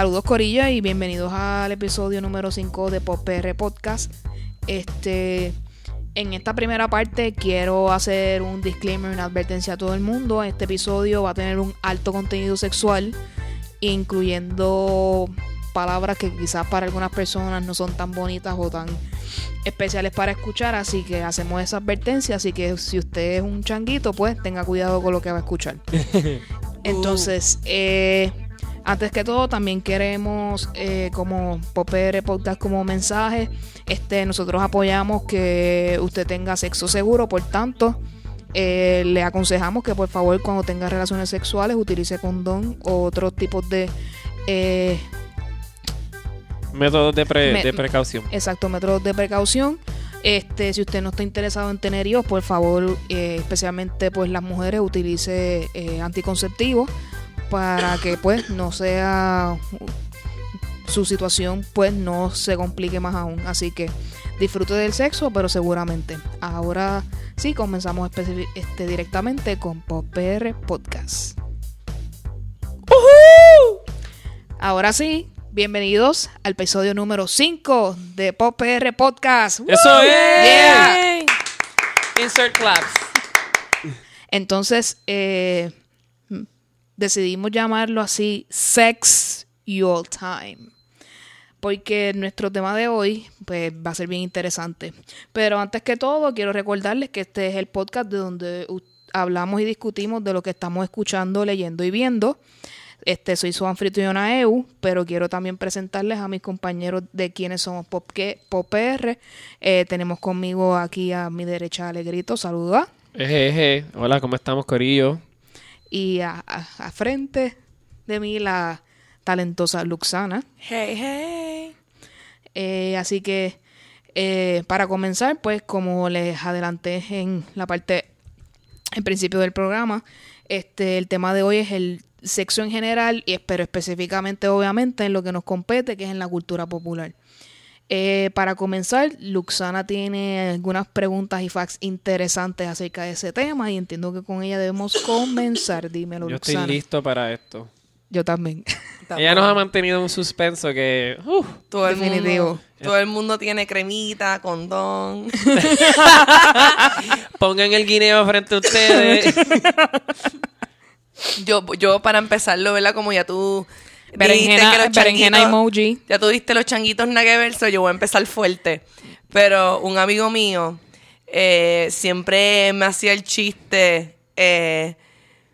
Saludos Corilla y bienvenidos al episodio número 5 de Pop PR Podcast. Este, en esta primera parte quiero hacer un disclaimer, una advertencia a todo el mundo. Este episodio va a tener un alto contenido sexual, incluyendo palabras que quizás para algunas personas no son tan bonitas o tan especiales para escuchar, así que hacemos esa advertencia, así que si usted es un changuito, pues tenga cuidado con lo que va a escuchar. Entonces, eh, antes que todo, también queremos eh, como Popere Podcast como mensaje, este, nosotros apoyamos que usted tenga sexo seguro, por tanto, eh, le aconsejamos que por favor cuando tenga relaciones sexuales utilice condón o otros tipos de eh, Métodos de, pre- Me- de precaución. Exacto, métodos de precaución. Este, si usted no está interesado en tener hijos, por favor, eh, especialmente pues las mujeres, utilice eh, anticonceptivos para que pues no sea su situación pues no se complique más aún. Así que disfrute del sexo, pero seguramente. Ahora sí, comenzamos este, directamente con Pop PR Podcast. Ahora sí, bienvenidos al episodio número 5 de Pop PR Podcast. ¡Eso es! Yeah. Insert claps. Entonces, eh, decidimos llamarlo así Sex Your Time. Porque nuestro tema de hoy pues, va a ser bien interesante. Pero antes que todo, quiero recordarles que este es el podcast de donde hablamos y discutimos de lo que estamos escuchando, leyendo y viendo. Este, soy su anfitriona EU, pero quiero también presentarles a mis compañeros de quienes somos Pop, que- Pop. Eh, tenemos conmigo aquí a mi derecha Alegrito, saluda. Eje, Hola, ¿cómo estamos, Corillo? Y a, a- a frente de mí la talentosa Luxana. Hey, hey. Eh, así que eh, para comenzar, pues como les adelanté en la parte, en principio del programa, este, el tema de hoy es el sexo en general, y pero específicamente, obviamente, en lo que nos compete, que es en la cultura popular. Eh, para comenzar, Luxana tiene algunas preguntas y facts interesantes acerca de ese tema y entiendo que con ella debemos comenzar. Dímelo, Yo estoy Luxana. listo para esto. Yo también. Ella nos ha mantenido un suspenso que... uf, todo el Definitivo. mundo, todo el mundo tiene cremita, condón. pongan el guineo frente a ustedes. yo, yo para empezarlo, ¿verdad? Como ya tú Berenjena, que los berenjena changuitos- emoji. Ya tú diste los changuitos nagueverso, yo voy a empezar fuerte. Pero un amigo mío eh, siempre me hacía el chiste eh,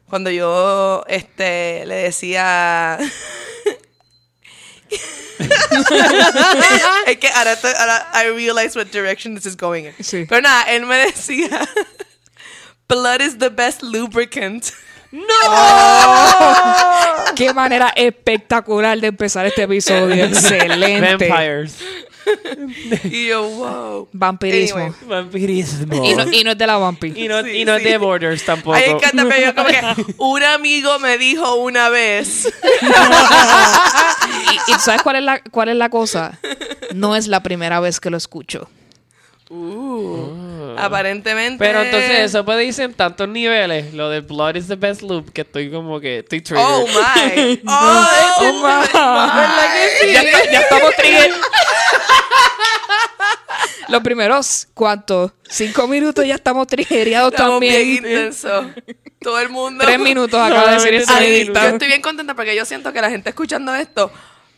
cuando yo este, le decía... es que ahora, ahora I realize what direction this is going in. Sí. Pero nada, él me decía... Blood is the best lubricant. Qué manera espectacular de empezar este episodio. Excelente. Vampires. Y yo, wow. Vampirismo. Anyway. Vampirismo. Y, no, y no es de la vampi. Y no, Sí, y no sí. de Borders tampoco. Ay, encanta, pero yo como que un amigo me dijo una vez. Y, y ¿sabes cuál es, la, cuál es la cosa? No es la primera vez que lo escucho. Uh, aparentemente. Pero entonces eso puede irse en tantos niveles. Lo de Blood is the best loop que estoy como que... Estoy triggered. Oh my. Oh, Oh, my. ¿Verdad que sí? Ya, está- ya estamos trigger. Los primeros, ¿cuántos? Cinco minutos ya estamos bien también. intenso. Todo el mundo. Tres minutos acaba de decir sonidista. yo estoy bien contenta porque yo siento que la gente escuchando esto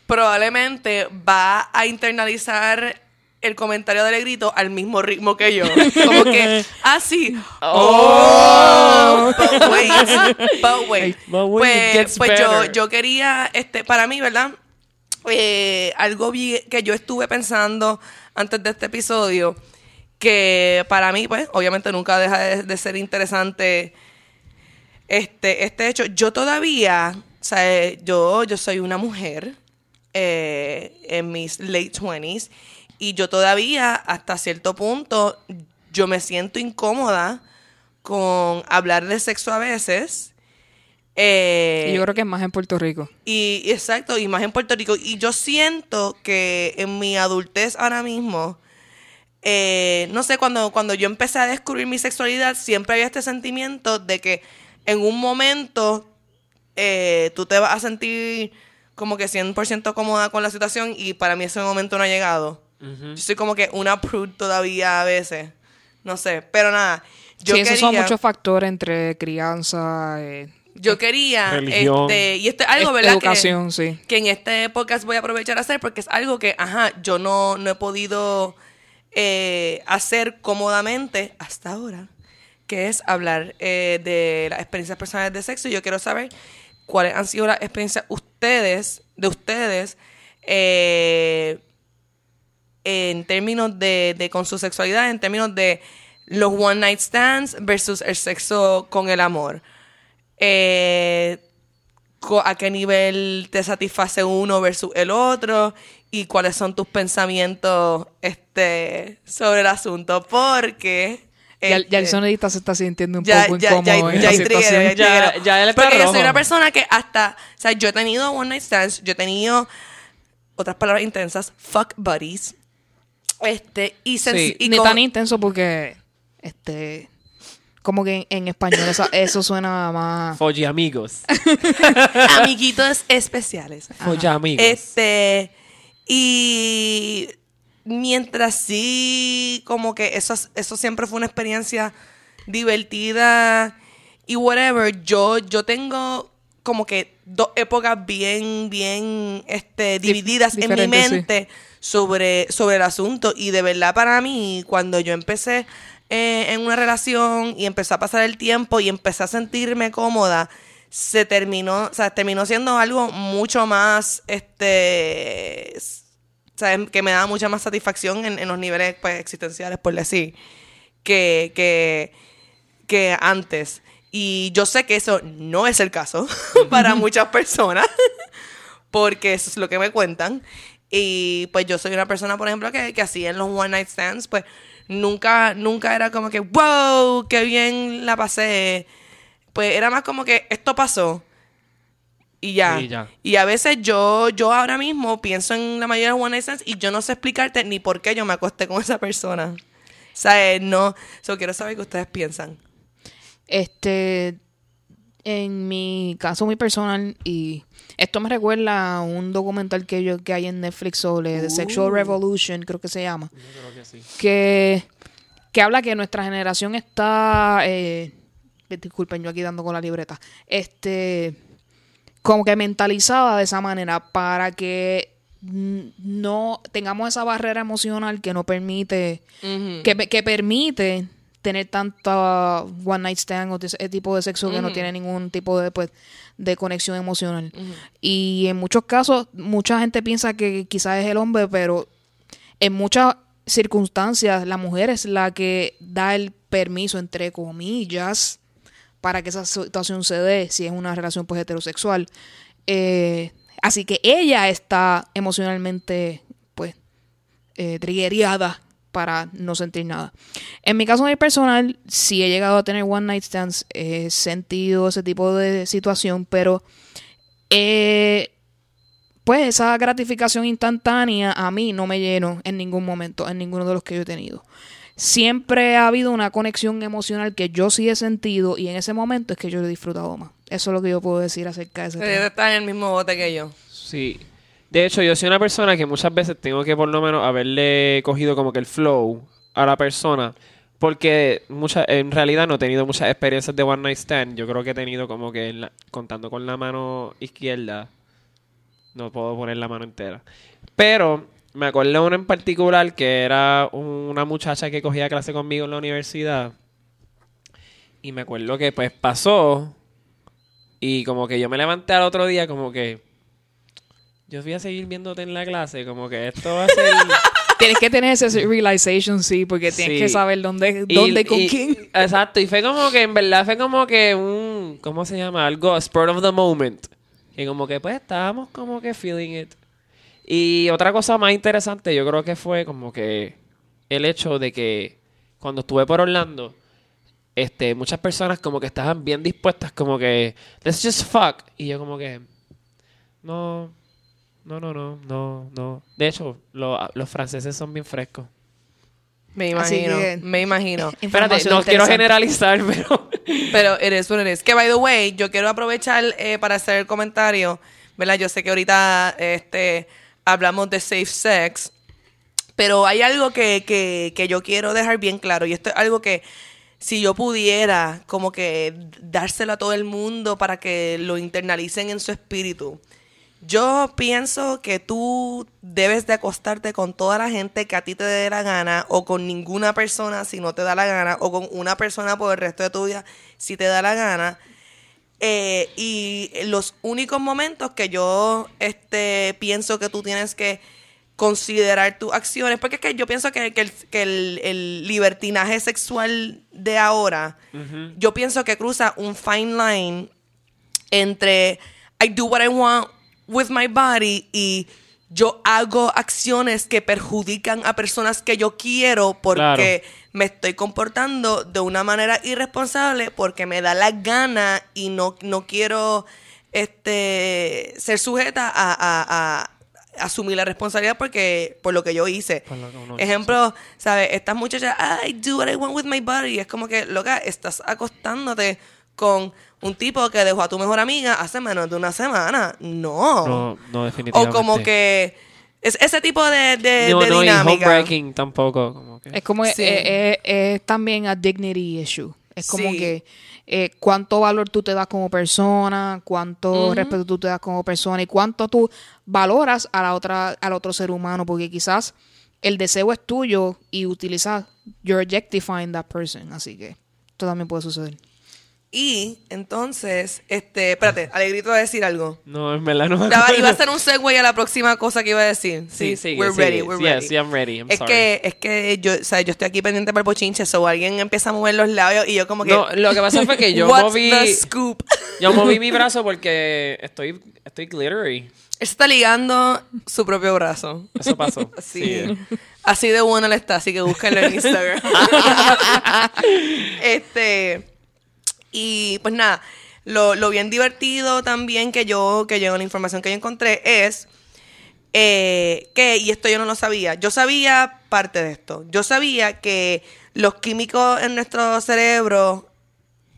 probablemente va a internalizar el comentario del grito al mismo ritmo que yo. Como que, así. Oh, but wait, but wait. But wait, it Pues, gets pues yo, yo quería, este, para mí, ¿verdad? Eh, algo que yo estuve pensando antes de este episodio, que para mí, pues, obviamente nunca deja de, de ser interesante este, este hecho. Yo todavía, o sea, eh, yo, yo soy una mujer eh, en mis late 20s y yo todavía, hasta cierto punto, yo me siento incómoda con hablar de sexo a veces. Eh, Y yo creo que es más en Puerto Rico. y exacto, y más en Puerto Rico. Y yo siento que en mi adultez ahora mismo, eh, no sé, cuando, cuando yo empecé a descubrir mi sexualidad, siempre había este sentimiento de que en un momento eh, tú te vas a sentir como que 100% cómoda con la situación y para mí ese momento no ha llegado. Yo soy como que una prude todavía a veces. No sé, pero nada. Yo sí, quería, esos son muchos factores entre crianza, eh, yo quería, Religión. este, y esto es algo, ed- ¿verdad? educación, sí. Que, que en este podcast voy a aprovechar a hacer porque es algo que, ajá, yo no, no he podido eh, hacer cómodamente hasta ahora, que es hablar eh, de las experiencias personales de sexo. Y yo quiero saber cuáles han sido las experiencias ustedes, de ustedes, eh, en términos de, de con su sexualidad, en términos de los one night stands versus el sexo con el amor. Eh, co- a qué nivel te satisface uno versus el otro y cuáles son tus pensamientos este sobre el asunto porque Ya, este, ya el sonidista se está sintiendo un ya, poco ya, incómodo ya, en ya esta hay triguero, situación. ya hay Ya- él está Porque yo soy rojo. una persona que hasta, o sea, yo he tenido one night stands, yo he tenido otras palabras intensas, fuck buddies, este, y, Sí, y Ni tan intenso porque, este, como que en, en español eso suena más... Folle amigos. amiguitos especiales. Folle amigos. Este, y mientras sí, como que eso, eso siempre fue una experiencia divertida y whatever, yo, yo tengo como que dos épocas bien, bien este, divididas en mi sí. Sobre, sobre el asunto. Y de verdad para mí, cuando yo empecé eh, en una relación y empezó a pasar el tiempo y empecé a sentirme cómoda, se terminó, o sea, terminó siendo algo mucho más, este, o sea, que me da mucha más satisfacción en, en los niveles pues, existenciales, por decir, que, que, que antes. Y yo sé que eso no es el caso para muchas personas, porque eso es lo que me cuentan. Y pues yo soy una persona, por ejemplo, que, que así en los one night stands, pues nunca, nunca era como que, wow, qué bien la pasé. Pues era más como que esto pasó. Y ya. Y ya. Y a veces yo, yo ahora mismo pienso en la mayoría de los one night stands y yo no sé explicarte ni por qué yo me acosté con esa persona. O sea, eh, no. So, quiero saber qué ustedes piensan. Este, en mi caso muy personal, y esto me recuerda a un documental que yo que hay en Netflix sobre The Sexual Revolution, creo que se llama, Yo creo que sí. que, que habla que nuestra generación está, eh, disculpen, yo aquí dando con la libreta, este, como que mentalizada de esa manera para que no tengamos esa barrera emocional que no permite que, que permite tener tanta one night stand o ese tipo de sexo que no tiene ningún tipo de pues de conexión emocional. Y en muchos casos mucha gente piensa que quizás es el hombre pero en muchas circunstancias la mujer es la que da el permiso entre comillas para que esa situación se dé si es una relación pues heterosexual. Eh, así que ella está emocionalmente pues eh, para no sentir nada. En mi caso muy personal, sí he llegado a tener one night stands, he sentido ese tipo de situación, pero eh, pues esa gratificación instantánea a mí no me llenó en ningún momento, en ninguno de los que yo he tenido. Siempre ha habido una conexión emocional que yo sí he sentido y en ese momento es que yo lo he disfrutado más. Eso es lo que yo puedo decir acerca de ese tema. en el mismo bote que yo. Sí. De hecho, yo soy una persona que muchas veces tengo que por lo menos haberle cogido como que el flow a la persona. Porque mucha, en realidad no he tenido muchas experiencias de One Night Stand. Yo creo que he tenido como que, contando con la mano izquierda, no puedo poner la mano entera. Pero me acuerdo de una en particular que era una muchacha que cogía clase conmigo en la universidad. Y me acuerdo que pues pasó. Y como que yo me levanté al otro día como que... Yo voy a seguir viéndote en la clase, como que esto va a ser... Tienes que tener ese realization, sí, porque tienes Sí. que saber dónde, Y- dónde y con y- quién. Exacto, y fue como que en verdad fue como que un, ¿cómo se llama? Algo, spur of the moment. Que como que pues estábamos como que feeling it. Y otra cosa más interesante yo creo que fue como que el hecho de que cuando estuve por Orlando, este, muchas personas como que estaban bien dispuestas como que, let's just fuck. Y yo como que, no, no, no, no, no, no. De hecho, lo- los franceses son bien frescos. Me imagino, que- me imagino. Espérate, no quiero generalizar, pero... Pero what it is. Que by the way, yo quiero aprovechar eh, para hacer el comentario. ¿verdad? Yo sé que ahorita este, hablamos de safe sex, pero hay algo que, que, que yo quiero dejar bien claro, y esto es algo que si yo pudiera como que dárselo a todo el mundo para que lo internalicen en su espíritu. Yo pienso que tú debes de acostarte con toda la gente que a ti te dé la gana o con ninguna persona si no te da la gana o con una persona por el resto de tu vida si te da la gana. Eh, y los únicos momentos que yo este, pienso que tú tienes que considerar tus acciones, porque es que yo pienso que, que el, que el- el libertinaje sexual de ahora, yo pienso que cruza un fine line entre I do what I want with my body y yo hago acciones que perjudican a personas que yo quiero porque me estoy comportando de una manera irresponsable porque me da la gana y no, no quiero este ser sujeta a, a- a asumir la responsabilidad porque por lo que yo hice. Que Ejemplo, ¿sabes? Estas muchachas, I do what I want with my body. Es como que, loca, estás acostándote con un tipo que dejó a tu mejor amiga hace menos de una semana. No. No, no, definitivamente. o como que es ese tipo de, de, No, de no, dinámica. homebreaking tampoco. Como que... Es como Sí. eh, eh, es también a dignity issue. Es como Sí. que eh, cuánto valor tú te das como persona, cuánto respeto tú te das como persona y cuánto tú valoras a la otra, al otro ser humano, porque quizás el deseo es tuyo y utilizas you're objectifying that person, así que esto también puede suceder. Y entonces, este, espérate, Alegrito va a decir algo. No, en verdad no acuerdo. iba a hacer un segue a la próxima cosa que iba a decir. Sí, sí, We're sí. ready, we're Yeah, ready. sí, I'm ready, I'm es sorry. que, es que yo, o sea, yo estoy aquí pendiente para el bochinche, o alguien empieza a mover los labios y yo como que. No, lo que pasa fue que yo What's moví- the scoop? Yo moví mi brazo porque estoy, estoy glittery. Él se está ligando su propio brazo. Eso pasó. Sí. Así de bueno le está, así que búsquenlo en Instagram. este. Y pues nada, lo, lo bien divertido también que yo, que yo, la información que yo encontré es eh, que, y esto yo no lo sabía, yo sabía parte de esto. Yo sabía que los químicos en nuestro cerebro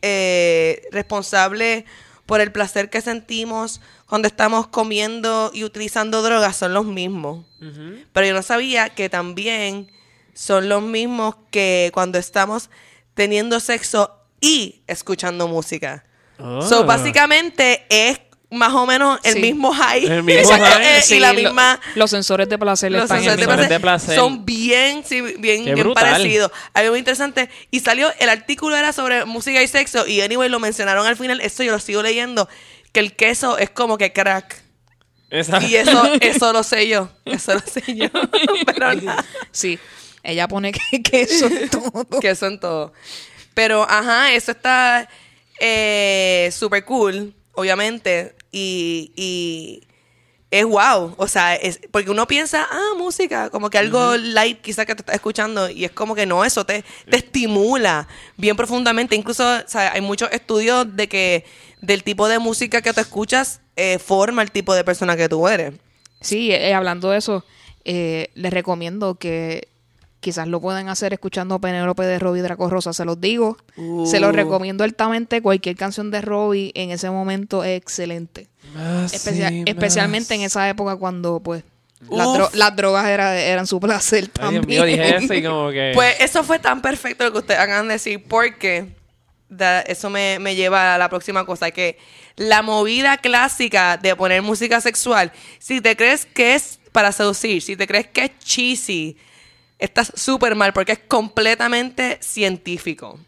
eh, responsables por el placer que sentimos cuando estamos comiendo y utilizando drogas son los mismos. Pero yo no sabía que también son los mismos que cuando estamos teniendo sexo y escuchando música. Ah. So, básicamente es más o menos el Sí. mismo high. El mismo Exacto, high, eh, Sí, y la lo- misma los sensores de placer los están en de placer de placer. son bien, sí, bien, bien parecidos. Algo muy interesante. Y salió, el artículo era sobre música y sexo. Y anyway, lo mencionaron al final. Eso yo lo sigo leyendo. Que el queso es como que crack. Esa- Y eso, eso lo sé yo. Eso lo sé yo. Pero nada. Sí, ella pone que, que eso es todo. que eso en todo. Pero, ajá, eso está eh, súper cool, obviamente. Y, y es wow. O sea, es, porque uno piensa, ah, música, como que algo light quizás que te estás escuchando. Y es como que no, eso te, te estimula bien profundamente. Incluso, o sea, hay muchos estudios de que del tipo de música que tú escuchas eh, forma el tipo de persona que tú eres. Sí, eh, hablando de eso, eh, les recomiendo que quizás lo pueden hacer escuchando Penélope de Robbie Draco Rosa, se los digo. Se los Uh. recomiendo altamente. Cualquier canción de Robbie en ese momento es excelente. Más Especia- y especialmente en esa época cuando pues las, Uf. dro- las drogas era- eran su placer Ay, también. mío, dije eso y como que... Pues eso fue tan perfecto lo que ustedes acaban de decir, porque da- eso me, me lleva a la próxima cosa, que la movida clásica de poner música sexual, si te crees que es para seducir, si te crees que es cheesy, estás súper mal, porque es completamente científico.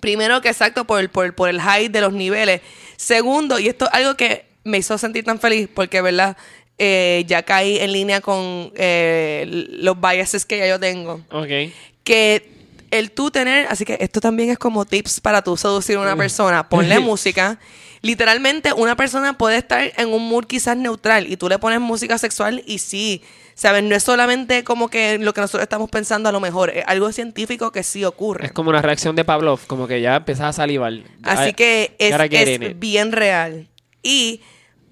Primero que exacto por el, por, el- por el high de los niveles. Segundo, y esto es algo que me hizo sentir tan feliz porque, ¿verdad? Eh, ya caí en línea con eh, los biases que ya yo tengo. Ok. Que el tú tener, así que esto también es como tips para tú seducir a una persona. Ponle música. Literalmente, una persona puede estar en un mood quizás neutral y tú le pones música sexual y sí, ¿sabes? No es solamente como que lo que nosotros estamos pensando a lo mejor, es algo científico que sí ocurre. Es como una reacción de Pavlov, como que ya empiezas a salivar. Así I- que es, es bien real. Y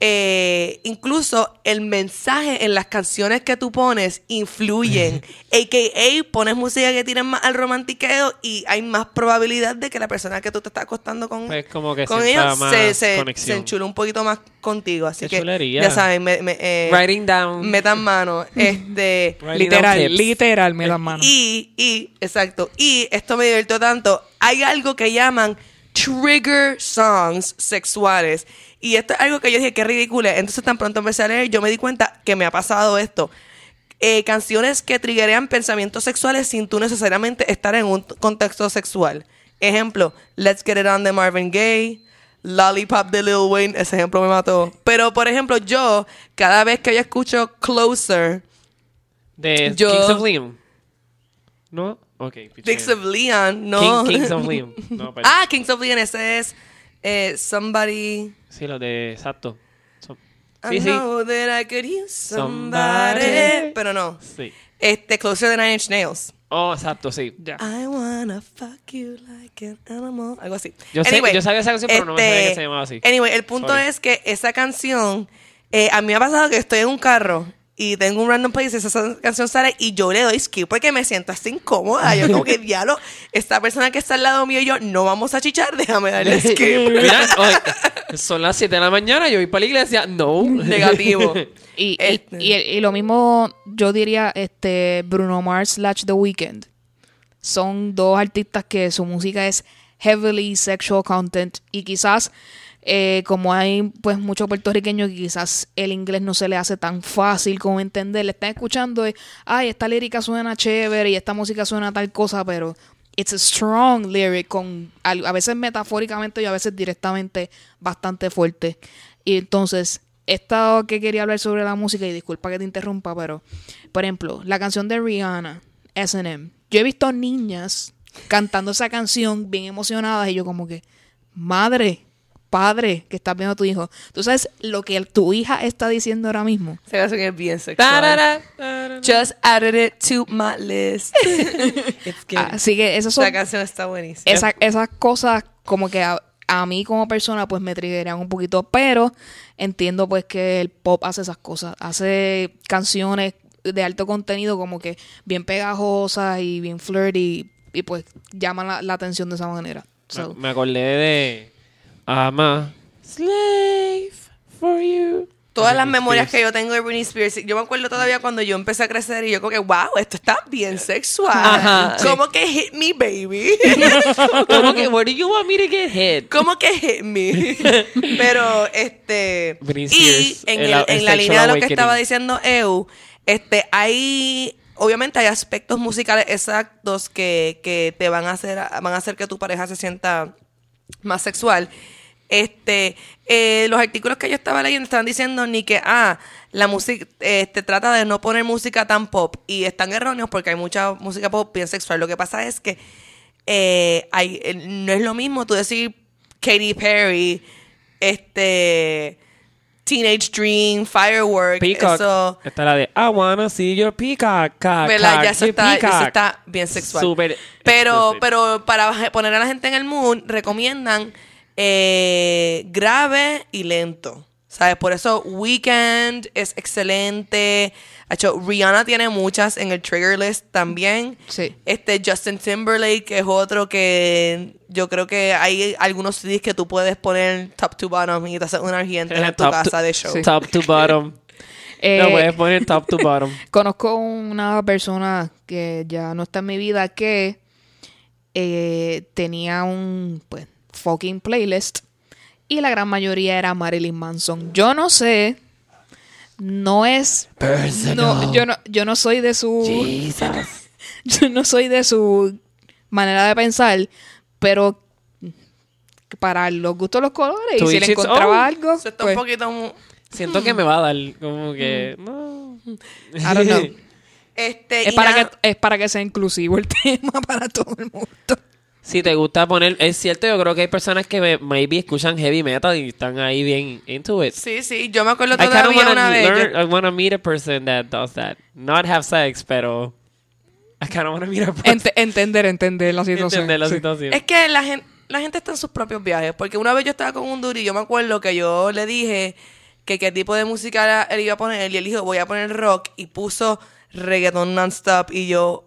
eh, incluso el mensaje en las canciones que tú pones influyen. AKA, pones música que tiene más al romantiqueo y hay más probabilidad de que la persona que tú te estás acostando con, Pues como que con ellos más se, se, se enchula un poquito más contigo. Así Qué que chulería. ya saben, me, me, eh, Writing down. metan mano. Este. Down Literal, literal, me dan mano. Y, y, exacto. Y esto me divirtió tanto. Hay algo que llaman trigger songs sexuales. Y esto es algo que yo dije que ridículo. Entonces, tan pronto empecé a leer, yo me di cuenta que me ha pasado esto. Eh, canciones que triggerean pensamientos sexuales sin tú necesariamente estar en un contexto sexual. Ejemplo, Let's Get It On de Marvin Gaye. Lollipop de Lil Wayne, ese ejemplo me mató. Pero, por ejemplo, yo, cada vez que yo escucho Closer, De Yo- Kings of Leon. ¿No? Ok. Kings of Leon, no. King- Kings of Leon. No, ah, Kings of Leon, ese es eh, Somebody. Sí, lo de... Exacto. Son- I Sí, sí. know that I could use somebody. Somebody. Pero no. Sí. Este, Closer than Nine Inch Nails. Oh, exacto, sí. Ya. I wanna fuck you like an animal. Algo así. Yo sé- yo sabía esa canción, pero no me sabía que se llamaba así. Anyway, el punto Sorry. es que esa canción, eh, a mí me ha pasado que estoy en un carro y tengo un random place y esa canción sale y yo le doy skip porque me siento así incómoda. Yo como que diablo, esta persona que está al lado mío y yo no vamos a chichar, déjame darle skip. Mira, hoy, son las 7 de la mañana, yo voy para la iglesia. No. Negativo. Y, y- Este. y, y lo mismo, yo diría, este Bruno Mars slash The Weeknd. Son dos artistas que su música es heavily sexual content y quizás eh, como hay pues muchos puertorriqueños que quizás el inglés no se le hace tan fácil como entender, le están escuchando y, ay, esta lírica suena chévere y esta música suena tal cosa, pero it's a strong lyric con a veces metafóricamente y a veces directamente bastante fuerte. Y entonces, esto que quería hablar sobre la música, y disculpa que te interrumpa, pero, por ejemplo, la canción de Rihanna, SM. Yo he visto niñas cantando esa canción bien emocionadas y yo como que, madre, padre, que estás viendo a tu hijo. Tú sabes lo que tu hija está diciendo ahora mismo. Esa canción es bien sexual. Just added it to my list. Así que esas son Esa canción está buenísima. esa- esas cosas como que a, a mí como persona pues me triggeran un poquito, pero entiendo pues que el pop hace esas cosas, hace canciones de alto contenido como que bien pegajosas y bien flirty y pues llaman la, la atención de esa manera. So, Me, me acordé de I'm a slave for you. Todas las memorias que Spears. yo tengo de Britney Spears, yo me acuerdo todavía cuando yo empecé a crecer y yo como que, wow, esto está bien sexual. Ajá. Como que hit me, baby. ¿Cómo que, where do you want me to get hit? Como que hit me. Pero, este. Britney Y Spears, en, el- el- el en la línea de lo que estaba diciendo Eu, este, hay. Obviamente hay aspectos musicales exactos que, que te van a hacer, van a hacer que tu pareja se sienta más sexual. Este, eh, los artículos que yo estaba leyendo estaban diciendo ni que, ah, la música, este, trata de no poner música tan pop. Y están erróneos porque hay mucha música pop bien sexual. Lo que pasa es que eh, hay, eh, no es lo mismo tú decir Katy Perry, este, Teenage Dream, Firework, Peacock. eso, Esta es la de I wanna see your peacock. cock, ¿verdad? Ya eso está, eso está bien sexual. Súper Pero, explicit. pero para poner a la gente en el mood, recomiendan eh, grave y lento. ¿Sabes? Por eso Weekend es excelente. Ha hecho- Rihanna tiene muchas en el trigger list también. Sí. Este Justin Timberlake es otro que yo creo que hay algunos CDs que tú puedes poner top to bottom y te haces una en tu Top casa to- de show. Sí. Top to bottom. eh, no puedes poner top to bottom. Conozco una persona que ya no está en mi vida que eh, tenía un pues fucking playlist y la gran mayoría era Marilyn Manson. Yo no sé, no es, no, yo no, yo no soy de su, yo no soy de su manera de pensar, pero para los gustos los colores y si le encontraba own. algo, está pues, un poquito... mu- Siento que me va a dar como que... No. I don't know. Este, Es para, que, es para que sea inclusivo el tema para todo el mundo. Si te gusta poner... Es cierto, yo creo que hay personas que me- maybe escuchan heavy metal y están ahí bien into it. Sí, sí, yo me acuerdo I todavía una vez. yo- learn, I wanna meet a person that does that. Not have sex, pero... I kind of wanna meet a person. Ent- entender, entender la situación. Entender la sí. situación. Es que la gente, la gente está en sus propios viajes. Porque una vez yo estaba con un duri y yo me acuerdo que yo le dije que qué tipo de música él iba a poner y él dijo, voy a poner rock y puso reggaeton non-stop y yo.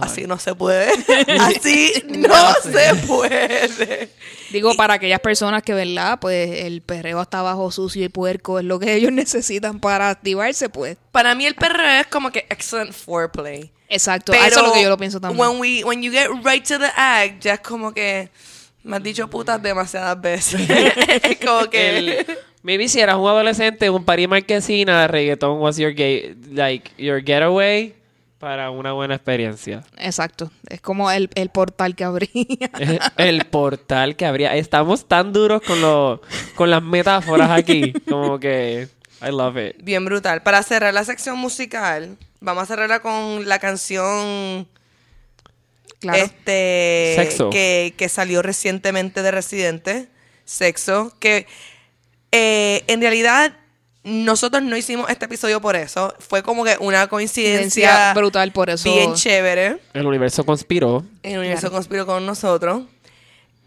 Así no se puede, así no se puede. Digo, para aquellas personas que, ¿verdad? Pues el perreo hasta abajo sucio y puerco es lo que ellos necesitan para activarse, pues. Para mí el perreo es como que excellent foreplay. Exacto, Pero eso es lo que yo lo pienso también. When, we, when you get right to the act, ya es como que me has dicho putas demasiadas veces. es como que... El- maybe si eras un adolescente, un party marquesina de reggaeton was your gay, like your getaway para una buena experiencia. Exacto, es como el, el portal que abría. El portal que habría. Estamos tan duros con lo, con las metáforas aquí, como que I love it. Bien brutal. Para cerrar la sección musical, vamos a cerrarla con la canción claro. este Sexo. Que, que salió recientemente de Residente, Sexo, que eh, en realidad nosotros no hicimos este episodio por eso. Fue como que una coincidencia Coincidencia brutal, por eso- bien chévere. El universo conspiró. El universo Claro. conspiró con nosotros.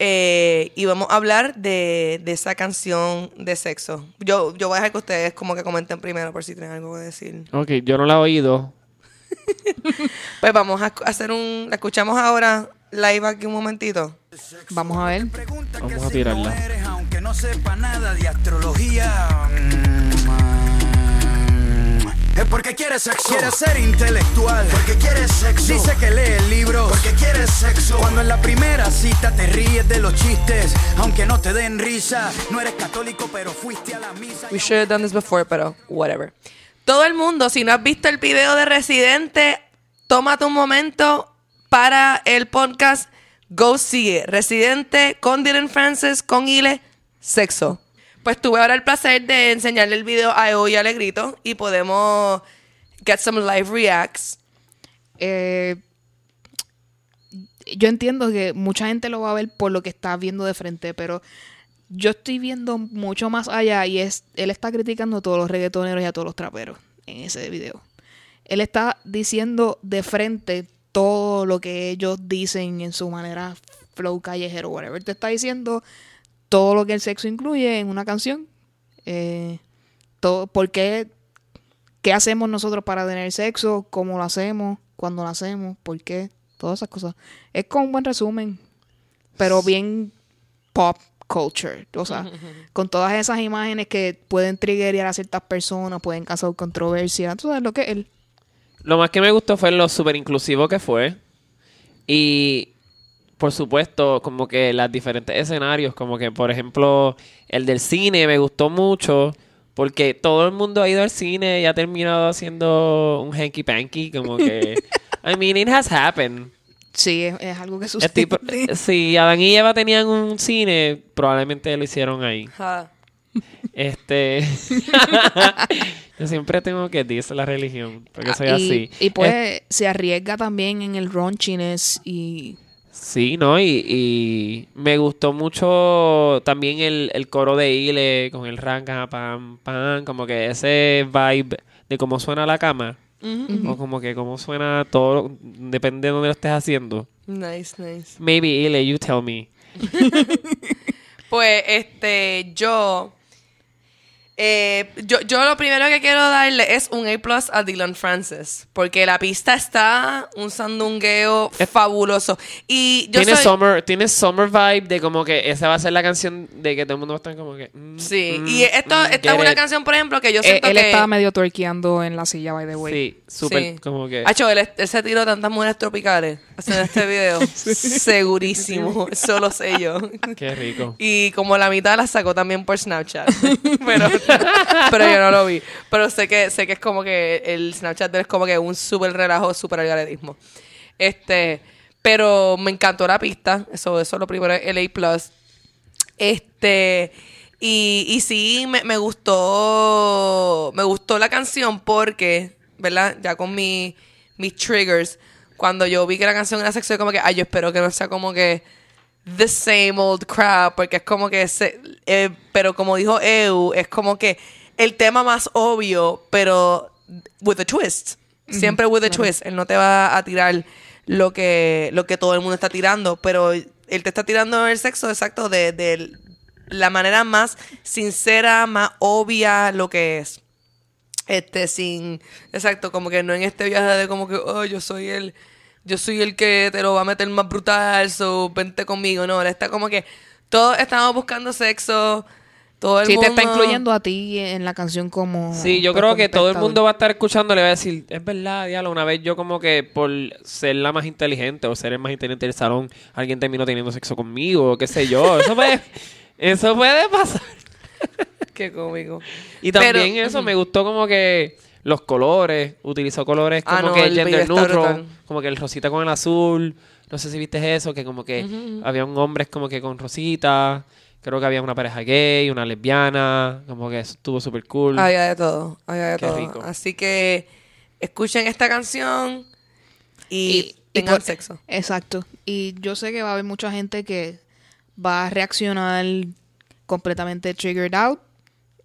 Eh, y vamos a hablar de, de esa canción de sexo. Yo, yo voy a dejar que ustedes como que comenten primero por si tienen algo que decir. Ok, yo no la he oído. Pues vamos a hacer un... La escuchamos ahora live aquí un momentito. Vamos a ver. Vamos a tirarla. Eres, aunque no sepa nada de astrología. Es porque quieres sexo. Quieres ser intelectual. Porque quieres sexo. Dice que lee libros. Porque quieres sexo. Cuando en la primera cita te ríes de los chistes. Aunque no te den risa. No eres católico, pero fuiste a la misa. We should have done this before, pero whatever. Todo el mundo, si no has visto el video de Residente, tómate un momento para el podcast Go Sigue. Residente con Dylan Francis, con Ile, sexo. Pues tuve ahora el placer de enseñarle el video a Eo y Alegrito y podemos get some live reacts. Eh, yo entiendo que mucha gente lo va a ver por lo que está viendo de frente, pero yo estoy viendo mucho más allá y es él está criticando a todos los reggaetoneros y a todos los traperos en ese video. Él está diciendo de frente todo lo que ellos dicen en su manera flow callejero, whatever. Te está diciendo todo lo que el sexo incluye en una canción. Eh, todo, ¿Por qué qué hacemos nosotros para tener sexo, cómo lo hacemos, cuándo lo hacemos, por qué, todas esas cosas. Es con un buen resumen, pero bien pop culture, o sea, con todas esas imágenes que pueden triggerar a ciertas personas, pueden causar controversia, tú sabes lo que es él. Lo más que me gustó fue lo súper inclusivo que fue. Y, por supuesto, como que los diferentes escenarios, como que, por ejemplo, el del cine me gustó mucho. Porque todo el mundo ha ido al cine y ha terminado haciendo un hanky panky, como que... I mean, it has happened. Sí, es, es algo que sucede. tipo- si Adán y Eva tenían un cine, probablemente lo hicieron ahí. Este. Yo siempre tengo que decir la religión, porque soy y, así. y pues se arriesga también en el raunchiness y Sí, ¿no? Y, y me gustó mucho también el, el coro de Ile con el ranca, pam, pam, como que ese vibe de cómo suena la cama. O como que cómo suena todo, depende de dónde lo estés haciendo. Nice, nice. Maybe Ile, you tell me. Pues, este, yo. Eh, yo, yo lo primero que quiero darle es un A plus a Dylan Francis. Porque la pista está un sandungueo fabuloso. Y yo tiene soy. summer, tiene summer vibe de como que esa va a ser la canción de que todo el mundo va a estar como que. mm, Sí, mm, y esto, mm, esta es una it. canción, por ejemplo, que yo Eh, siento él que. estaba medio twerkeando en la silla, by the way. Sí, súper Sí. como que. Hacho, él, él se tiró tantas mujeres tropicales haciendo este video. Segurísimo. Eso lo sé yo. Qué rico. Y como la mitad la sacó también por Snapchat. pero, pero yo no lo vi. Pero sé que, sé que es como que el Snapchat es como que un súper relajo, súper algaretismo. Este, pero me encantó la pista. Eso, eso es lo primero, el A+. Este, y, y sí, me, me gustó, me gustó la canción porque, ¿verdad? Ya con mi, mis triggers, cuando yo vi que la canción era sexo, yo como que, ay, yo espero que no sea como que the same old crap, porque es como que, se, eh, pero como dijo Eu, es como que el tema más obvio, pero with a twist. Siempre with a twist. Él no te va a tirar lo que, lo que todo el mundo está tirando, pero él te está tirando el sexo exacto de, de la manera más sincera, más obvia lo que es. Este, sin, exacto, como que no en este viaje de como que, oh, yo soy el, yo soy el que te lo va a meter más brutal, so vente conmigo. No, él está como que todos estamos buscando sexo, todo el Sí, mundo. te está incluyendo a ti en la canción como. Sí, yo pues, creo que todo el mundo va a estar escuchando y le va a decir, es verdad, diablo, una vez yo como que por ser la más inteligente o ser el más inteligente del salón, alguien terminó teniendo sexo conmigo, o qué sé yo. Eso puede, eso puede pasar. Qué cómico. Y también Pero- eso me gustó como que los colores, utilizó colores como Ah, no, que el gender neutral, como que el rosita con el azul. No sé si viste eso, que como que había un hombre como que con rosita. Creo que había una pareja gay, una lesbiana, como que eso estuvo súper cool. Había de todo, había de Qué todo. rico. Así que escuchen esta canción y, Y- y tengan por- sexo. Exacto. Y yo sé que va a haber mucha gente que va a reaccionar completamente triggered out.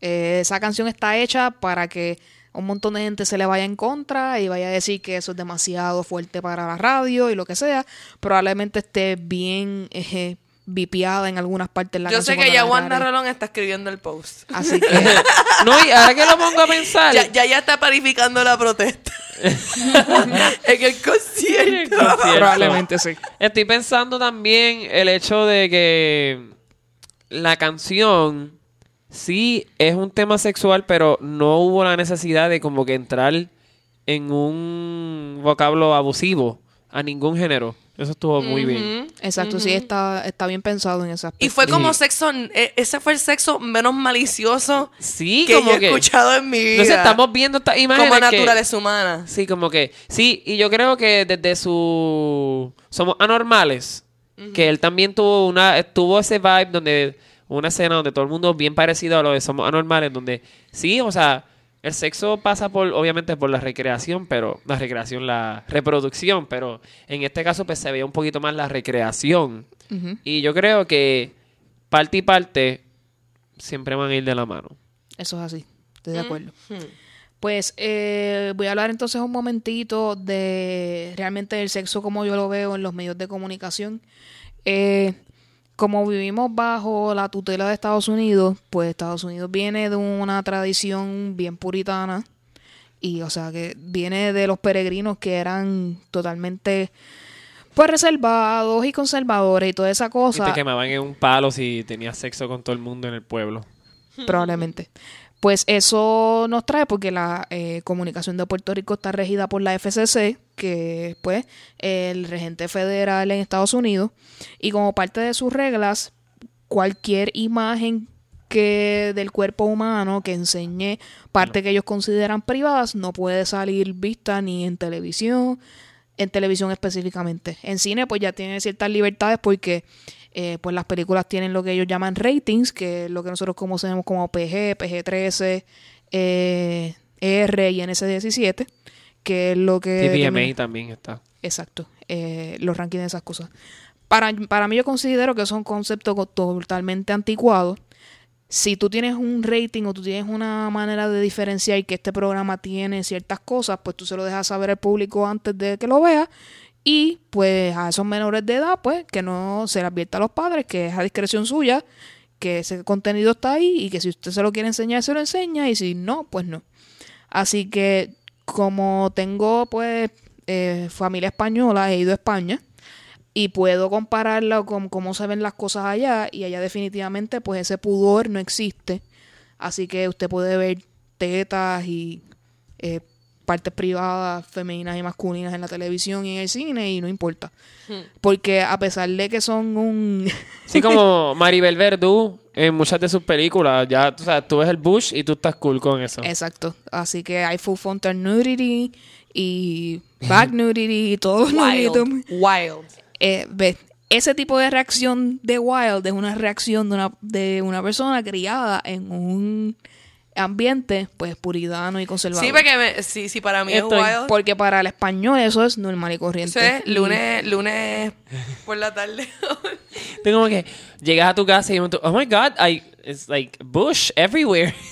Eh, esa canción está hecha para que un montón de gente se le vaya en contra y vaya a decir que eso es demasiado fuerte para la radio y lo que sea. Probablemente esté bien eh, vipiada en algunas partes de la Yo sé que ya Wanda. Rolón está escribiendo el post. Así que No, y ahora que lo pongo a pensar. Ya, ya, ya está parificando la protesta. en el concierto. Concierto. probablemente sí. Estoy pensando también el hecho de que la canción sí es un tema sexual, pero no hubo la necesidad de como que entrar en un vocablo abusivo a ningún género. Eso estuvo muy bien. Exacto, sí, está, está bien pensado en ese aspecto. Y fue como Sí. sexo, eh, ese fue el sexo menos malicioso Sí, que como yo he que escuchado en mi vida. Entonces estamos viendo estas imágenes como que- naturaleza humana. Sí, como que sí, y yo creo que desde su somos anormales, que él también tuvo una tuvo ese vibe donde una escena donde todo el mundo bien parecido a lo de somos anormales, donde sí, o sea, el sexo pasa por obviamente por la recreación, pero la recreación, la reproducción, pero en este caso pues se veía un poquito más la recreación. Y yo creo que parte y parte siempre van a ir de la mano. Eso es así, estoy de acuerdo. Hmm. Pues eh, voy a hablar entonces un momentito de realmente el sexo como yo lo veo en los medios de comunicación. Eh, como vivimos bajo la tutela de Estados Unidos, pues Estados Unidos viene de una tradición bien puritana y o sea que viene de los peregrinos que eran totalmente pues reservados y conservadores y toda esa Y cosa te quemaban en un palo si tenías sexo con todo el mundo en el pueblo. probablemente. Pues eso nos trae porque la eh, comunicación de Puerto Rico está regida por la FCC, que es pues el regente federal en Estados Unidos, y como parte de sus reglas, cualquier imagen que del cuerpo humano que enseñe parte que ellos consideran privadas no puede salir vista ni en televisión, en televisión específicamente. En cine pues ya tienen ciertas libertades porque eh, pues las películas tienen lo que ellos llaman ratings, que es lo que nosotros conocemos como PG, PG-13, eh, R y NC-17, que es lo que... VMA también está. Exacto, eh, los rankings de esas cosas. Para, para mí yo considero que son conceptos co- totalmente anticuados. Si tú tienes un rating o tú tienes una manera de diferenciar que este programa tiene ciertas cosas, pues tú se lo dejas saber al público antes de que lo vea. Y pues a esos menores de edad, pues que no se le advierta a los padres que es a discreción suya, que ese contenido está ahí y que si usted se lo quiere enseñar, se lo enseña y si no, pues no. Así que como tengo pues eh, familia española, he ido a España y puedo compararla con cómo se ven las cosas allá y allá definitivamente pues ese pudor no existe. Así que usted puede ver tetas y eh, partes privadas femeninas y masculinas en la televisión y en el cine y no importa. Porque a pesar de que son un... Sí, como Maribel Verdú en muchas de sus películas. Ya, o sea, tú ves el Bush y tú estás cool con eso. Exacto. Así que hay full frontal nudity y back nudity y todo lo Wild. Wild. eh, ves, ese tipo de reacción de Wild es una reacción de una, de una persona criada en un ambiente pues puritano y conservador. Sí, porque me- sí, sí, para mí Estoy- es wild. Porque para el español eso es normal y corriente. Eso es Y- lunes, lunes por la tarde. Tú como que llegas a tu casa y oh my god, I, it's like Bush everywhere.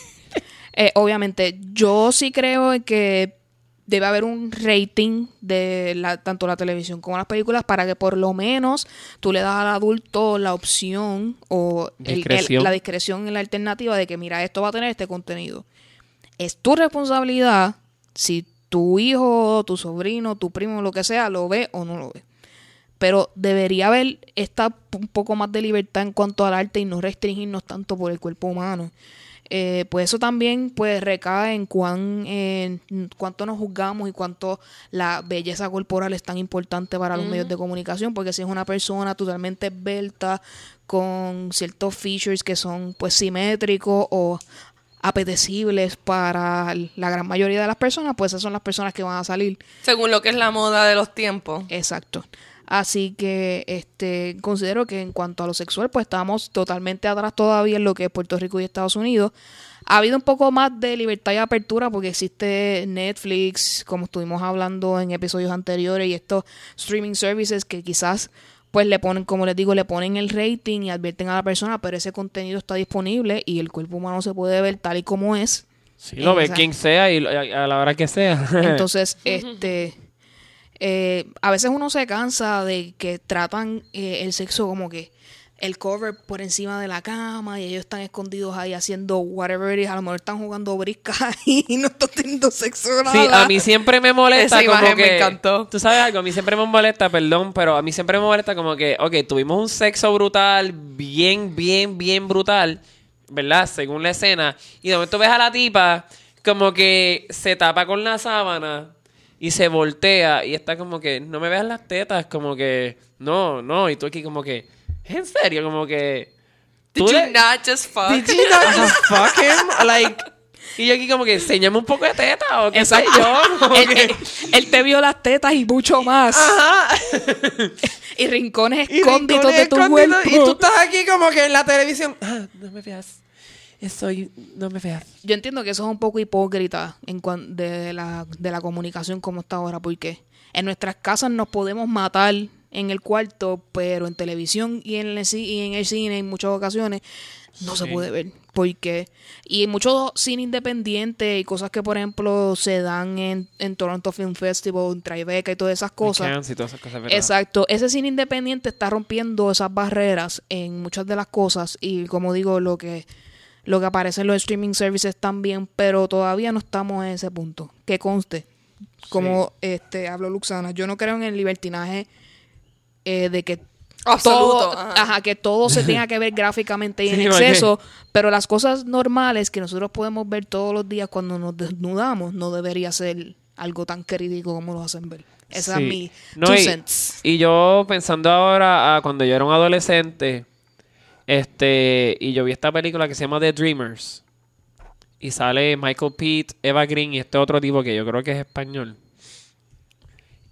Eh, obviamente, yo sí creo en que debe haber un rating de la, tanto la televisión como las películas para que por lo menos tú le das al adulto la opción o el- la discreción en la alternativa de que mira, esto va a tener este contenido. Es tu responsabilidad si tu hijo, tu sobrino, tu primo, lo que sea, lo ve o no lo ve. Pero debería haber esta un poco más de libertad en cuanto al arte y no restringirnos tanto por el cuerpo humano. Eh, pues eso también pues recae en cuán en cuánto nos juzgamos y cuánto la belleza corporal es tan importante para los medios de comunicación porque si es una persona totalmente esbelta con ciertos features que son pues simétricos o apetecibles para la gran mayoría de las personas pues esas son las personas que van a salir Según lo que es la moda de los tiempos. Exacto. Así que este considero que en cuanto a lo sexual, pues estamos totalmente atrás todavía en lo que es Puerto Rico y Estados Unidos. Ha habido un poco más de libertad y apertura porque existe Netflix, como estuvimos hablando en episodios anteriores, y estos streaming services que quizás pues le ponen, como les digo, le ponen el rating y advierten a la persona, pero ese contenido está disponible y el cuerpo humano se puede ver tal y como es. Sí, lo ve quien sea y a la hora que sea. Entonces, este, eh, a veces uno se cansa de que tratan eh, el sexo como que el cover por encima de la cama y ellos están escondidos ahí haciendo whatever it is. A lo mejor están jugando brisca y no están teniendo sexo nada. Sí, a mí siempre me molesta Esa como que... me encantó. Tú sabes algo, a mí siempre me molesta, perdón, pero a mí siempre me molesta como que, ok, tuvimos un sexo brutal, bien, bien, bien brutal, ¿verdad? Según la escena. Y de momento ves a la tipa como que se tapa con la sábana y se voltea y está como que, no me veas las tetas, como que, no, no. Y tú aquí como que, ¿es en serio? Como que... Did you not just fuck? Did you not just fuck him? Like, y yo aquí como que, enséñame un poco de teta o qué sé yo. Él, que- él- él te vio las tetas y mucho más. Ajá. Y rincones Y escónditos rincones de tu escondidos, cuerpo. Y tú estás aquí como que en la televisión. Ah, no me veas. Estoy, no me veas. Yo entiendo que eso es un poco hipócrita en cuan- de, la, de la comunicación como está ahora, porque en nuestras casas nos podemos matar en el cuarto, pero en televisión y en el, y en el cine en muchas ocasiones no se puede ver. Porque, y en muchos cine independientes y cosas que, por ejemplo, se dan en, en Toronto Film Festival, en Tribeca y todas esas cosas. Y todas esas cosas. Exacto, ese cine independiente está rompiendo esas barreras en muchas de las cosas y como digo, lo que lo que aparece en los streaming services también, pero todavía no estamos en ese punto. Que conste, como este habló Luxana, yo no creo en el libertinaje eh, de que Absoluto, todo, ajá. ajá, que todo se tenga que ver gráficamente y en Sí, porque- exceso, pero las cosas normales que nosotros podemos ver todos los días cuando nos desnudamos no debería ser algo tan crítico como lo hacen ver. Esa Sí. es mi No, two y, cents. y yo pensando ahora a cuando yo era un adolescente, este, y yo vi esta película que se llama The Dreamers. Y sale Michael Pitt, Eva Green y este otro tipo que yo creo que es español.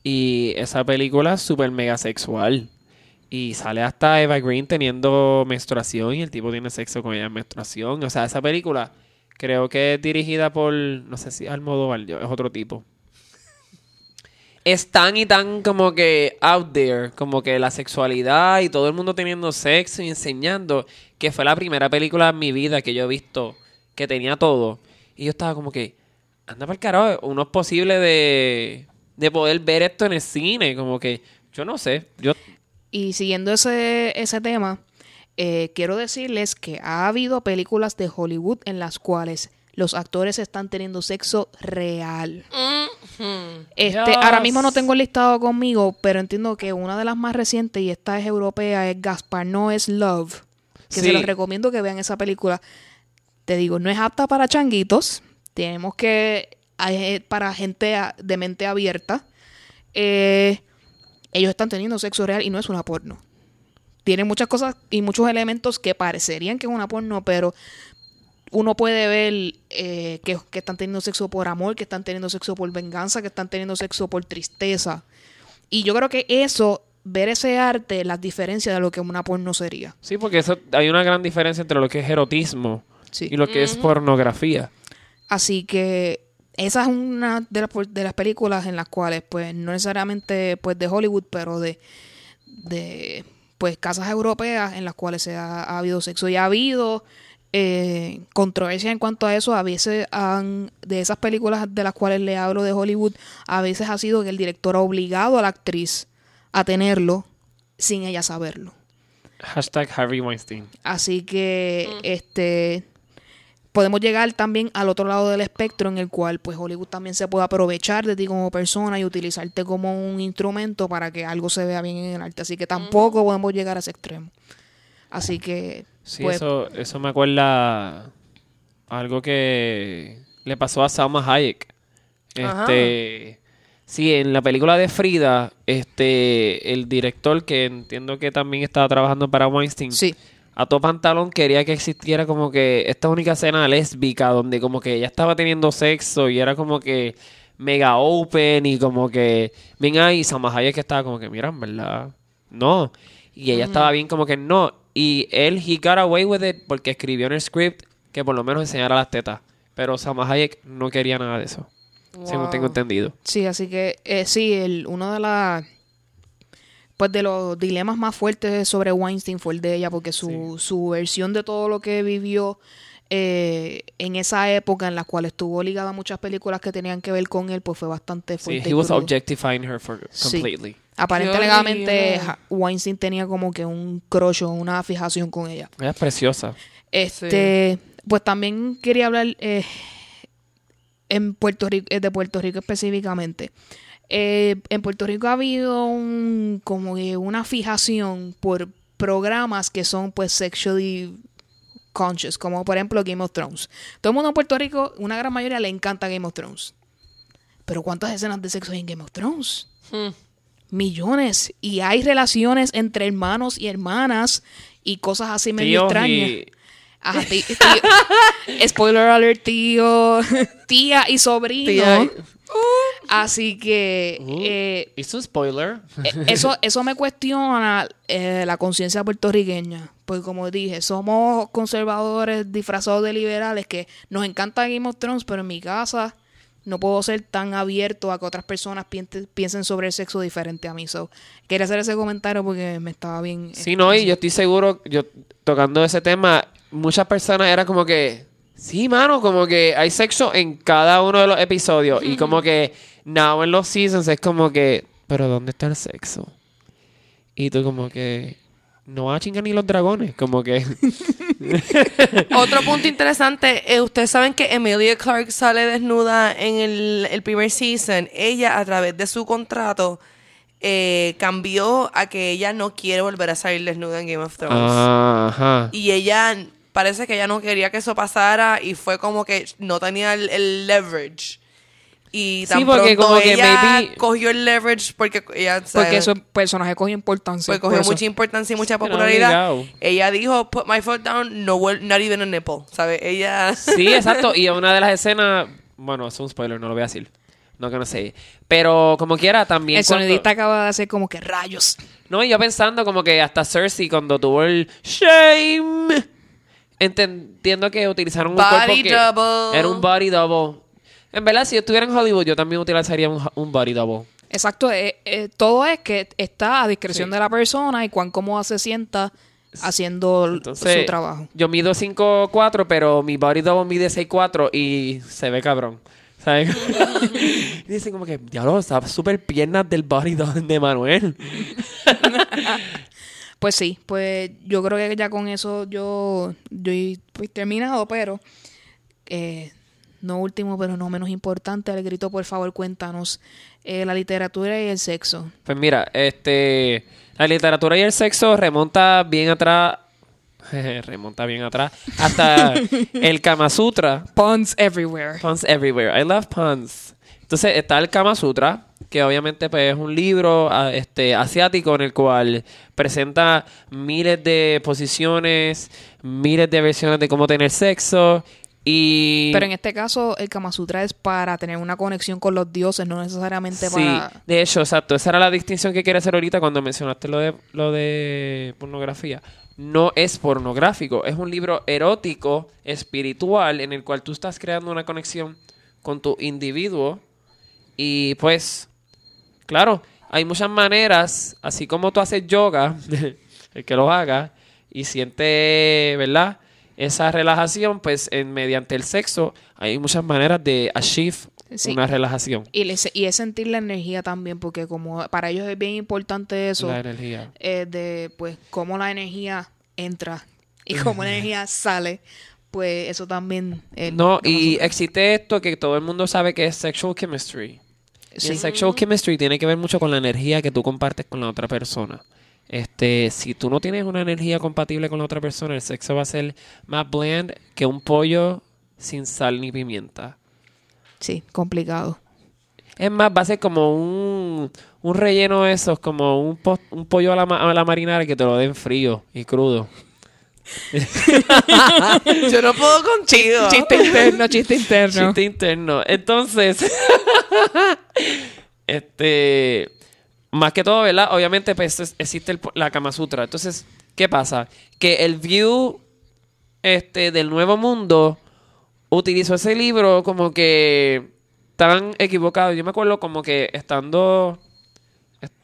Y esa película es súper mega sexual. Y sale hasta Eva Green teniendo menstruación y el tipo tiene sexo con ella en menstruación. O sea, esa película creo que es dirigida por, no sé si Almodóvar, es otro tipo. Es tan y tan como que out there, como que la sexualidad y todo el mundo teniendo sexo y enseñando, que fue la primera película en mi vida que yo he visto que tenía todo. Y yo estaba como que, anda para el carajo, uno es posible de, de poder ver esto en el cine, como que, yo no sé, yo... Y siguiendo ese, ese tema, eh, quiero decirles que ha habido películas de Hollywood en las cuales los actores están teniendo sexo real. Mhm. Este, ahora mismo no tengo el listado conmigo, pero entiendo que una de las más recientes, y esta es europea, es Gaspar No es Love. Que Sí. se los recomiendo que vean esa película. Te digo, no es apta para changuitos. Tenemos que. hay- para gente de mente abierta. Eh, ellos están teniendo sexo real y no es una porno. Tiene muchas cosas y muchos elementos que parecerían que es una porno, pero uno puede ver eh, que, que están teniendo sexo por amor, que están teniendo sexo por venganza, que están teniendo sexo por tristeza. Y yo creo que eso, ver ese arte, las diferencias de lo que una porno sería. Sí, porque eso, hay una gran diferencia entre lo que es erotismo Sí. y lo que es pornografía. Así que esa es una de las, de las películas en las cuales, pues, no necesariamente pues de Hollywood, pero de, de pues casas europeas en las cuales se ha, ha habido sexo. Y ha habido eh, controversia en cuanto a eso. A veces han, de esas películas de las cuales le hablo de Hollywood, a veces ha sido que el director ha obligado a la actriz a tenerlo sin ella saberlo. Hashtag Harvey Weinstein. Así que este podemos llegar también al otro lado del espectro en el cual pues Hollywood también se puede aprovechar de ti como persona y utilizarte como un instrumento para que algo se vea bien en el arte. Así que tampoco podemos llegar a ese extremo. Así que Sí, pues, eso, eso me acuerda algo que le pasó a Salma Hayek. Ajá. Este, sí, en la película de Frida, este, el director que entiendo que también estaba trabajando para Weinstein, sí, a todo pantalón quería que existiera como que esta única escena lésbica donde como que ella estaba teniendo sexo y era como que mega open y como que ven ahí Salma Hayek que estaba como que mira en verdad no y ella estaba bien como que no y él he got away with it porque escribió en el script que por lo menos enseñara las tetas pero Salma Hayek no quería nada de eso según Wow. tengo entendido sí, así que eh, sí, el, uno de las pues de los dilemas más fuertes sobre Weinstein fue el de ella porque su, su versión de todo lo que vivió eh, en esa época en la cual estuvo ligada a muchas películas que tenían que ver con él pues fue bastante sí fuerte. he y was objectifying her for Sí. completely Horrible. ja- Weinstein tenía como que un crush o una fijación con ella. ella es preciosa Este, pues también quería hablar eh, en Puerto Rico, eh, de Puerto Rico específicamente. Eh, en Puerto Rico ha habido un, como que una fijación por programas que son pues sexually conscious, como por ejemplo Game of Thrones. Todo el mundo en Puerto Rico, una gran mayoría le encanta Game of Thrones. Pero ¿cuántas escenas de sexo hay en Game of Thrones? Hmm. Millones. Y hay relaciones entre hermanos y hermanas y cosas así medio extrañas. y- tío. Spoiler alert, tío. Tía y sobrino. Tía y- Así que Uh, eh, ¿Hizo un spoiler? eh, eso, eso me cuestiona eh, la conciencia puertorriqueña. Pues como dije, somos conservadores disfrazados de liberales que nos encanta Game of Thrones, pero en mi casa no puedo ser tan abierto a que otras personas piensen sobre el sexo diferente a mí. So, quería hacer ese comentario porque me estaba bien. Sí, no, y yo estoy seguro, yo tocando ese tema, muchas personas era como que, sí, mano, como que hay sexo en cada uno de los episodios y como que now en los seasons es como que, pero ¿dónde está el sexo? Y tú como que, no van a chingar ni los dragones, como que, Otro punto interesante, eh, ustedes saben que Emilia Clarke sale desnuda en el, el primer season. Ella, a través de su contrato, eh, cambió a que ella no quiere volver a salir desnuda en Game of Thrones. ajá. Y ella, parece que ella no quería que eso pasara y fue como que no tenía el, el leverage. Y tan Sí, porque pronto como que ella maybe- cogió el leverage porque ella... Porque ¿sabes? esos personajes cogió importancia. Pues por cogió eso. mucha importancia y mucha popularidad. obligado. Ella dijo, put my foot down, no, not even a nipple, ¿sabes? Ella... Sí, exacto. Y una de las escenas, bueno, es un spoiler, no lo voy a decir. No que no sé. Pero como quiera, también. El cuando- sonidista acaba de hacer como que rayos. No, y yo pensando como que hasta Cersei cuando tuvo el shame. Entendiendo que utilizaron un Body cuerpo que double. era un body double. En verdad, si yo estuviera en Hollywood, yo también utilizaría un, un body double. Exacto, eh, eh, todo es que está a discreción Sí. de la persona y cuán cómoda se sienta haciendo Entonces, su trabajo. yo mido 5'4", pero mi body double mide 6'4", y se ve cabrón. ¿Sabes? y dicen como que, diablo, está súper piernas del body double de Manuel. Pues sí, pues yo creo que ya con eso yo, yo he pues, terminado, pero eh, no último, pero no menos importante, el grito, por favor, cuéntanos eh, la literatura y el sexo. Pues mira, este, la literatura y el sexo remonta bien atrás, remonta bien atrás, hasta el Kama Sutra. Puns everywhere. Puns everywhere. I love puns. Entonces está el Kama Sutra, que obviamente pues, es un libro ah, este, asiático en el cual presenta miles de posiciones, miles de versiones de cómo tener sexo y... Pero en este caso, el Kama Sutra es para tener una conexión con los dioses, no necesariamente Sí, para... de hecho, exacto. Esa era la distinción que quería hacer ahorita cuando mencionaste lo de, lo de pornografía. No es pornográfico, es un libro erótico, espiritual, en el cual tú estás creando una conexión con tu individuo. Y pues, claro, hay muchas maneras, así como tú haces yoga, el que lo haga, y siente, ¿verdad? Esa relajación, pues en, mediante el sexo hay muchas maneras de achieve Sí. una relajación. Y, y es sentir la energía también, porque como para ellos es bien importante eso, La energía. eh, de pues cómo la energía entra y cómo la energía sale, pues eso también... No, y existe esto que todo el mundo sabe que es sexual chemistry. Y Sí. el sexual chemistry tiene que ver mucho con la energía que tú compartes con la otra persona. Este, si tú no tienes una energía compatible con la otra persona, el sexo va a ser más bland que un pollo sin sal ni pimienta. Sí, complicado. Es más, va a ser como un, un relleno de esos, como un, po- un pollo a la, ma- a la marinara que te lo den frío y crudo. Yo no puedo contigo. Chiste interno, chiste interno. Chiste interno. Entonces, este, más que todo, ¿verdad? Obviamente, pues es- existe el- la Kama Sutra. Entonces, ¿qué pasa? Que el view este, del Nuevo Mundo utilizó ese libro como que tan equivocado. Yo me acuerdo como que estando,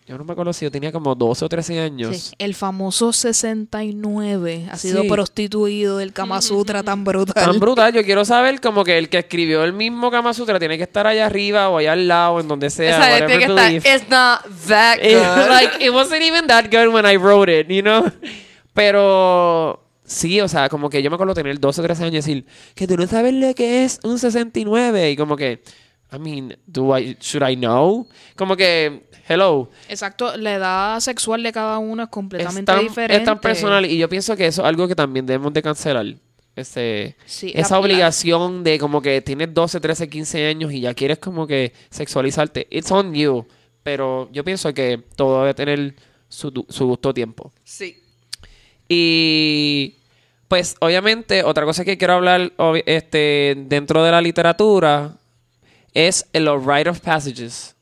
yo no me acuerdo si yo tenía como 12 o 13 años. Sí, El famoso 69 ha sido Sí. prostituido del Kama Sutra tan brutal. Tan brutal, yo quiero saber como que el que escribió el mismo Kama Sutra tiene que estar allá arriba o allá al lado, en donde sea. Esa whatever que belief. it's not that It- good. like, it wasn't even that good when I wrote it, you know? Pero sí, o sea, como que yo me acuerdo tener 12 o 13 años y decir que tú no sabes lo que es un 69 y como que, I mean, do I, should I know? Como que, hello, Exacto, la edad sexual de cada uno es es completamente tan, diferente. es tan personal y yo pienso que eso es algo que también debemos de cancelar. Sí, esa la- obligación de como que tienes 12, 13, 15 años y ya quieres como que sexualizarte. It's on you. Pero yo pienso que todo debe tener su, su gusto tiempo. Sí. Y pues obviamente otra cosa que quiero hablar este, dentro de la literatura es los rite of passages.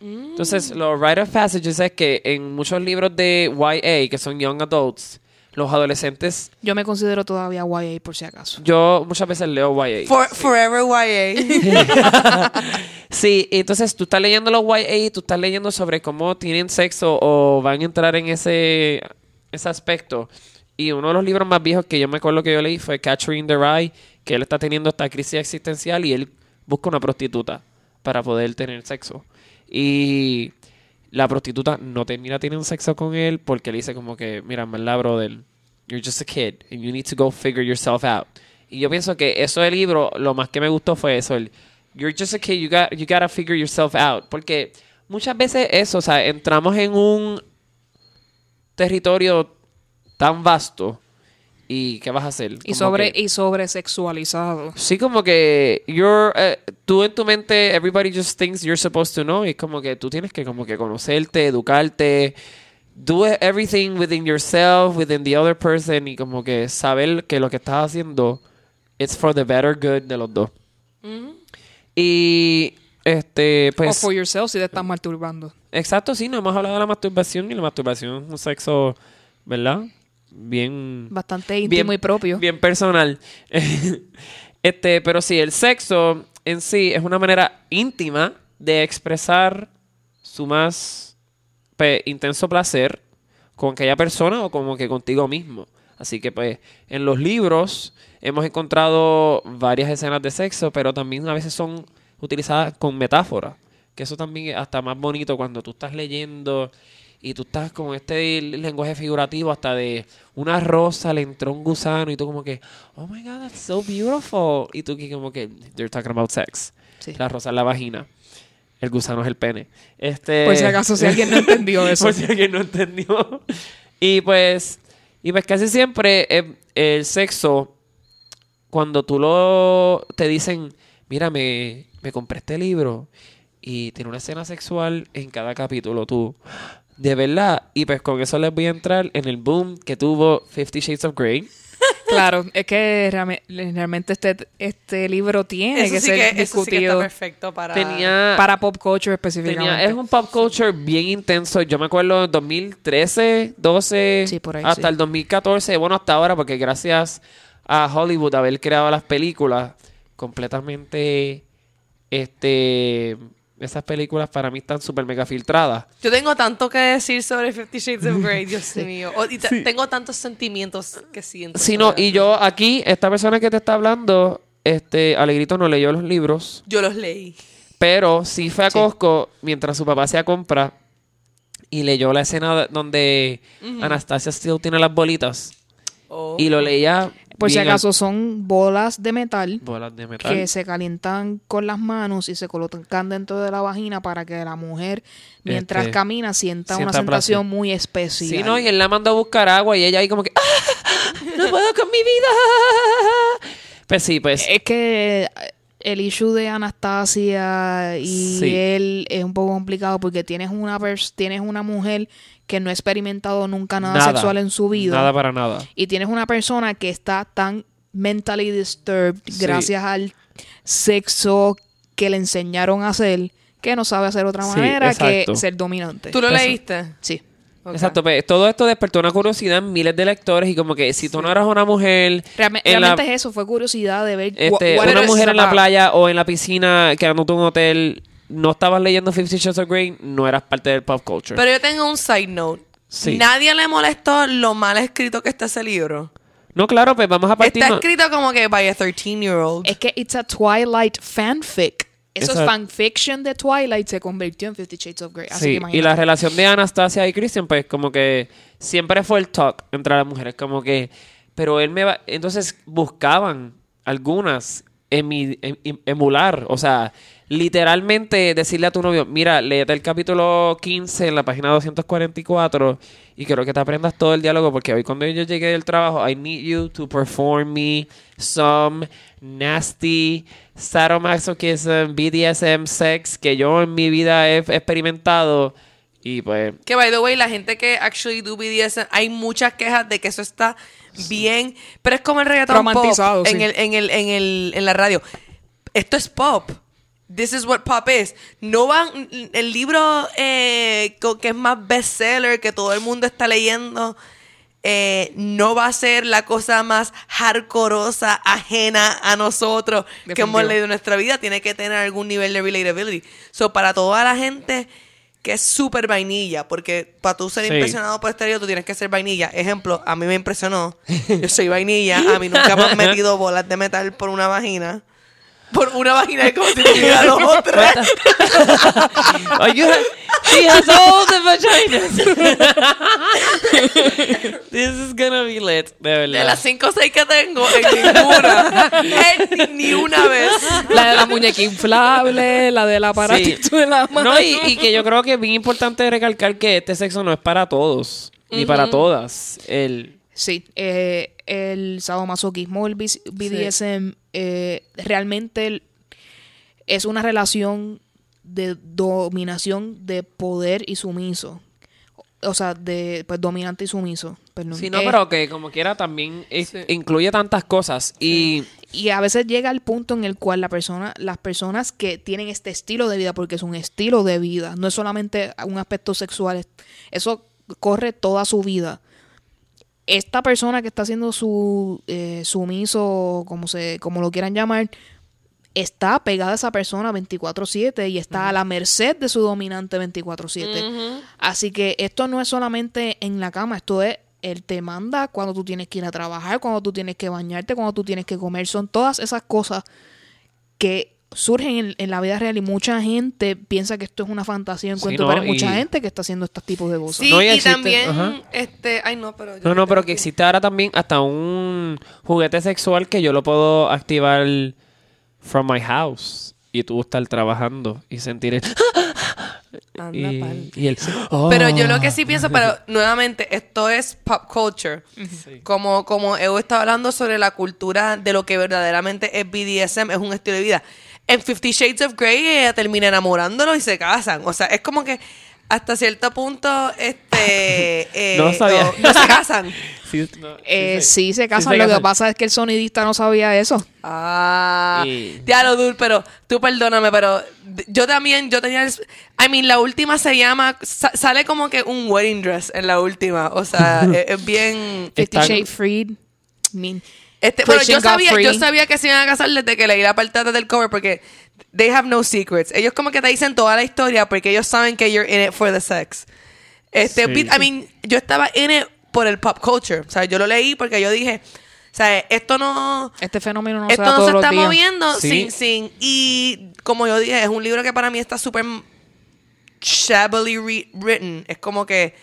Entonces, los rite of passages es que en muchos libros de YA, que son Young Adults, los adolescentes, Yo me considero todavía YA por si acaso. yo muchas veces leo YA. For- forever YA. Sí, entonces tú estás leyendo los YA, tú estás leyendo sobre cómo tienen sexo o van a entrar en ese, ese aspecto. Y uno de los libros más viejos que yo me acuerdo que yo leí fue Catcher in the Rye, que él está teniendo esta crisis existencial y él busca una prostituta para poder tener sexo. Y la prostituta no termina teniendo sexo con él porque le dice como que, mira, verdad, brother, you're just a kid and you need to go figure yourself out. Y yo pienso que eso del libro, lo más que me gustó fue eso, you're just a kid, you, got, you gotta figure yourself out. Porque muchas veces eso, o sea, entramos en un territorio tan vasto y ¿qué vas a hacer? Y Como sobre, que- y sobre sexualizado. Sí, como que you're, eh, tú en tu mente, everybody just thinks you're supposed to know. Y es como que tú tienes que como que conocerte, educarte, do everything within yourself, within the other person y como que saber que lo que estás haciendo it's for the better good de los dos. Y este, o pues for yourself si te estás masturbando. exacto, sí, no hemos hablado de la masturbación y la masturbación es un sexo, ¿verdad? Bien Bastante íntimo y propio. Bien personal. este, pero sí, el sexo en sí es una manera íntima de expresar su más pe- intenso placer con aquella persona o como que contigo mismo. Así que pues en los libros hemos encontrado varias escenas de sexo, pero también a veces son utilizadas con metáforas. Que eso también es hasta más bonito cuando tú estás leyendo y tú estás con este lenguaje figurativo hasta de una rosa le entró un gusano y tú como que, oh my god, that's so beautiful. Y tú como que, they're talking about sex. Sí. La rosa es la vagina. El gusano es el pene. Este, Por si acaso, si alguien no entendió eso. Por si alguien no entendió. Y pues, y pues casi siempre eh, el sexo, cuando tú lo te dicen, mira, me, me compré este libro y tiene una escena sexual en cada capítulo, tú, de verdad. Y pues con eso les voy a entrar en el boom que tuvo Fifty Shades of Grey. Claro, es que realme- realmente este, este libro tiene Eso que sí ser que, eso sí que está discutido perfecto para... Tenía, para pop culture específicamente. tenía, es un pop culture bien intenso. Yo me acuerdo en 2013, 12, Sí, por ahí, hasta sí. el 2014, bueno, hasta ahora, porque gracias a Hollywood haber creado las películas completamente este esas películas para mí están súper mega filtradas. Yo tengo tanto que decir sobre Fifty Shades of Grey, Dios mío. O- y te- Tengo tantos sentimientos que siento. Sí, no, y yo aquí, esta persona que te está hablando, este, Alegrito no leyó los libros, Yo los leí. pero sí fue a Sí. Costco mientras su papá hacía compra y leyó la escena de- donde Anastasia Steele tiene las bolitas Oh. y lo leía. Por si acaso son bolas de metal al- bolas de metal. que se calientan con las manos y se colocan dentro de la vagina para que la mujer, mientras Este, camina, sienta, una sensación placer. muy especial. Sí, no, y él la mandó a buscar agua y ella ahí como que "Ah, no puedo con mi vida. Pues sí, pues Es que el issue de Anastasia y Sí. él es un poco complicado porque tienes una pers- tienes una mujer que no ha experimentado nunca nada, nada, sexual en su vida Nada para nada. y tienes una persona que está tan mentally disturbed Sí. gracias al sexo que le enseñaron a hacer que no sabe hacer otra manera que ser dominante. ¿Tú lo leíste? Sí. Exacto, pues todo esto despertó una curiosidad en miles de lectores y como que si tú no eras una mujer Realme- la- realmente es eso, fue curiosidad de ver este, una mujer en la playa o en la piscina quedándote en un hotel, no estabas leyendo Fifty Shades of Grey, no eras parte del pop culture. Pero yo tengo un side note. Sí. Nadie le molestó lo mal escrito que está ese libro. no, claro, pues vamos a partir. Está escrito como que by a 13-year-old. Es que it's a Twilight fanfic. Eso es fanfiction de Twilight se convirtió en Fifty Shades of Grey. Así que Sí, y imagínate. la relación de Anastasia y Christian, pues como que siempre fue el talk entre las mujeres, como que, pero él me va, entonces buscaban algunas emi- em- em- emular, o sea, literalmente decirle a tu novio, mira, léete el capítulo 15 en la página 244 y quiero que te aprendas todo el diálogo porque hoy cuando yo llegué del trabajo, I need you to perform me some nasty sadomasochism, BDSM sex que yo en mi vida he experimentado y pues Que by the way, la gente que actually do BDSM, hay muchas quejas de que eso está bien, pero es como el reggaetón pop Romantizado, en sí. el, en el, en el, en la radio. Esto es pop. This is what pop is. No van, el libro eh, que es más bestseller, que todo el mundo está leyendo, eh, no va a ser la cosa más hardcoreosa, ajena a nosotros que hemos leído en nuestra vida. Tiene que tener algún nivel de relatability. So, para toda la gente que es súper vainilla, porque para tú ser Sí. impresionado por este libro, tú tienes que ser vainilla. Ejemplo, a mí me impresionó. Yo soy vainilla, a mí nunca me han metido bolas de metal por una vagina. Por una vagina es como si tuviera dos o tres. You ha- she has all the vaginas. This is gonna be lit, de verdad. De las cinco o seis que tengo, en ninguna. En ni una vez. La de la muñeca inflable, la del aparatito de la mano. No, y, y que yo creo que es bien importante recalcar que este sexo no es para todos, ni para todas. El, Sí, eh, el sadomasoquismo, el bis- BDSM, eh, realmente es una relación de dominación de poder y sumiso. O sea, de pues, dominante y sumiso. Perdón. sí, no, Eh, pero que como quiera también es- Sí. incluye tantas cosas. Y Y a veces llega el punto en el cual la persona, las personas que tienen este estilo de vida, porque es un estilo de vida, no es solamente un aspecto sexual, es- eso corre toda su vida. Esta persona que está haciendo su eh, sumiso, como se, como lo quieran llamar, está pegada a esa persona 24/7 y está a la merced de su dominante 24/7. Así que esto no es solamente en la cama, esto es él te manda cuando tú tienes que ir a trabajar, cuando tú tienes que bañarte, cuando tú tienes que comer. Son todas esas cosas que surgen en, en la vida real y mucha gente piensa que esto es una fantasía en Sí, cuento, no, pero hay mucha y- gente que está haciendo estos tipos de cosas. Sí, No, y también, ajá. este, ay no, pero... yo no, no, pero que existe ahora también hasta un juguete sexual que yo lo puedo activar from my house y tú estar trabajando y sentir el... Anda y, pal. y el... Pero yo Oh. lo que sí pienso, pero nuevamente, esto es pop culture. Como, como Evo está hablando sobre la cultura de lo que verdaderamente es BDSM, es un estilo de vida. En Fifty Shades of Grey ella termina enamorándolo y se casan. O sea, es como que hasta cierto punto, este... eh, No sabía. No, no se casan. Sí, no, Eh, sí, sí, se casan. se lo que casan. pasa es que el sonidista no sabía eso. Ah, Y- diablo, Dul, pero tú perdóname, pero yo también, yo tenía el... I mean, la última se llama... sa- sale como que un wedding dress en la última. O sea, es, es bien... Fifty Shades Freed. I mean, Este, pero yo sabía, Godfrey. yo sabía que se iban a casar desde que leí la parte del cover porque they have no secrets. Ellos como que te dicen toda la historia porque ellos saben que you're in it for the sex. Este, Sí. I mean, yo estaba in it por el pop culture. O sea, yo lo leí porque yo dije, o sea, esto no... Este fenómeno no esto se da no todos se está días. moviendo Sí. sin, sin... Y como yo dije, es un libro que para mí está súper shabbily written. Es como que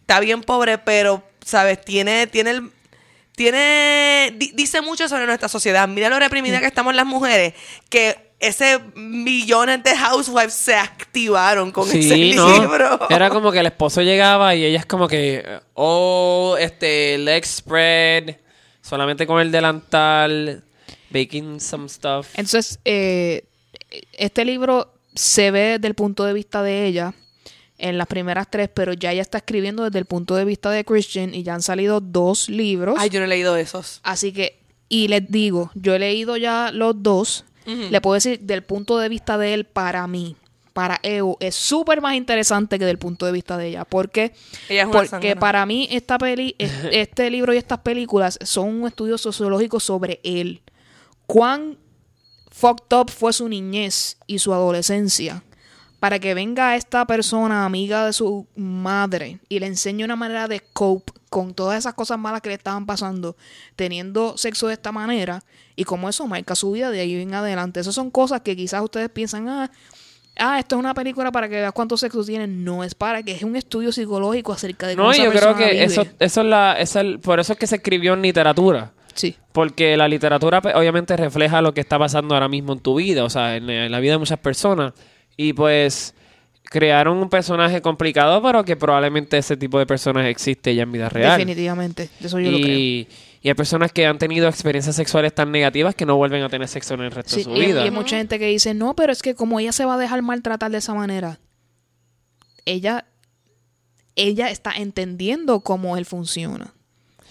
está bien pobre, pero, ¿sabes? Tiene, tiene el... Tiene... di- dice mucho sobre nuestra sociedad. Mira lo reprimida que estamos las mujeres. Que ese millones de housewives se activaron con ese Sí, ¿no? libro. Era como que el esposo llegaba y ella es como que, oh, este, leg spread, solamente con el delantal, baking some stuff. Entonces, eh, este libro se ve desde el punto de vista de ella en las primeras tres, pero ya ella está escribiendo desde el punto de vista de Christian y ya han salido dos libros. Ay, yo no he leído esos. Así que, y les digo, yo he leído ya los dos. Le puedo decir, del punto de vista de él, para mí, para Evo, es súper más interesante que del punto de vista de ella. ¿Por qué? Ella es Porque para mí, esta peli, es- este libro y estas películas son un estudio sociológico sobre él. Cuán fucked up fue su niñez y su adolescencia para que venga esta persona amiga de su madre y le enseñe una manera de cope con todas esas cosas malas que le estaban pasando teniendo sexo de esta manera y cómo eso marca su vida de ahí en adelante. Esas son cosas que quizás ustedes piensan, ah, ah, esto es una película para que veas cuántos sexos tienen. No, es para que es un estudio psicológico acerca de cómo No, esa yo creo que vive. eso, eso es la, por eso es que se escribió en literatura. Sí. Porque la literatura pues, obviamente refleja lo que está pasando ahora mismo en tu vida, o sea, en, en la vida de muchas personas. Y pues crearon un personaje complicado, pero que probablemente ese tipo de personas existe ya en vida real. Definitivamente. De eso yo lo creo. y, y hay personas que han tenido experiencias sexuales tan negativas que no vuelven a tener sexo en el resto Sí, de su y, vida. y hay mucha gente que dice, no, pero es que como ella se va a dejar maltratar de esa manera, ella, ella está entendiendo cómo él funciona.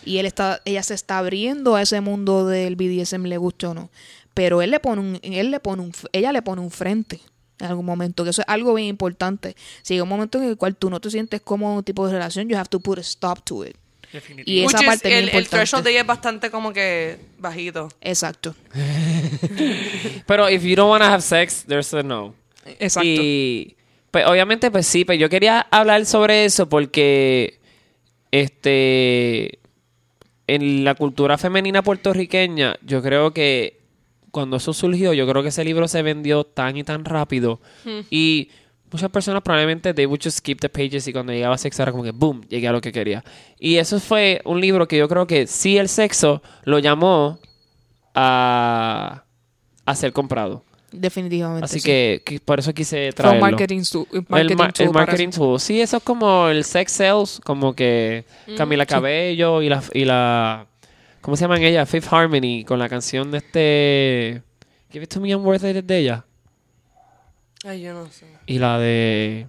Y él está, ella se está abriendo a ese mundo del BDSM, le gusta o no. Pero él le pone un, él le pone un, ella le pone un frente en algún momento, que eso es algo bien importante. Si hay un momento en el cual tú no te sientes como un tipo de relación, you have to put a stop to it. Y esa Which is- parte es el, el threshold importante. de ella es bastante como que bajito. Exacto. Pero if you don't want to have sex, there's a no. Exacto. Y pues obviamente pues sí, pues yo quería hablar sobre eso porque este en la cultura femenina puertorriqueña, yo creo que cuando eso surgió, yo creo que ese libro se vendió tan y tan rápido y muchas personas probablemente they would just skip the pages y cuando llegaba sexo era como que boom, llegué a lo que quería. Y eso fue un libro que yo creo que sí el sexo lo llamó a, a ser comprado. Definitivamente. Así sí. que, que por eso quise Fue un traerlo. marketing, tu- un marketing el, ma- tool el marketing tool. Sí, eso es como el sex sales, como que Camila Cabello y la, y la... ¿Cómo se llaman ella? Fifth Harmony, con la canción de este... Give it to me, I'm worth it, de ella. Ay, yo no sé. Y la de...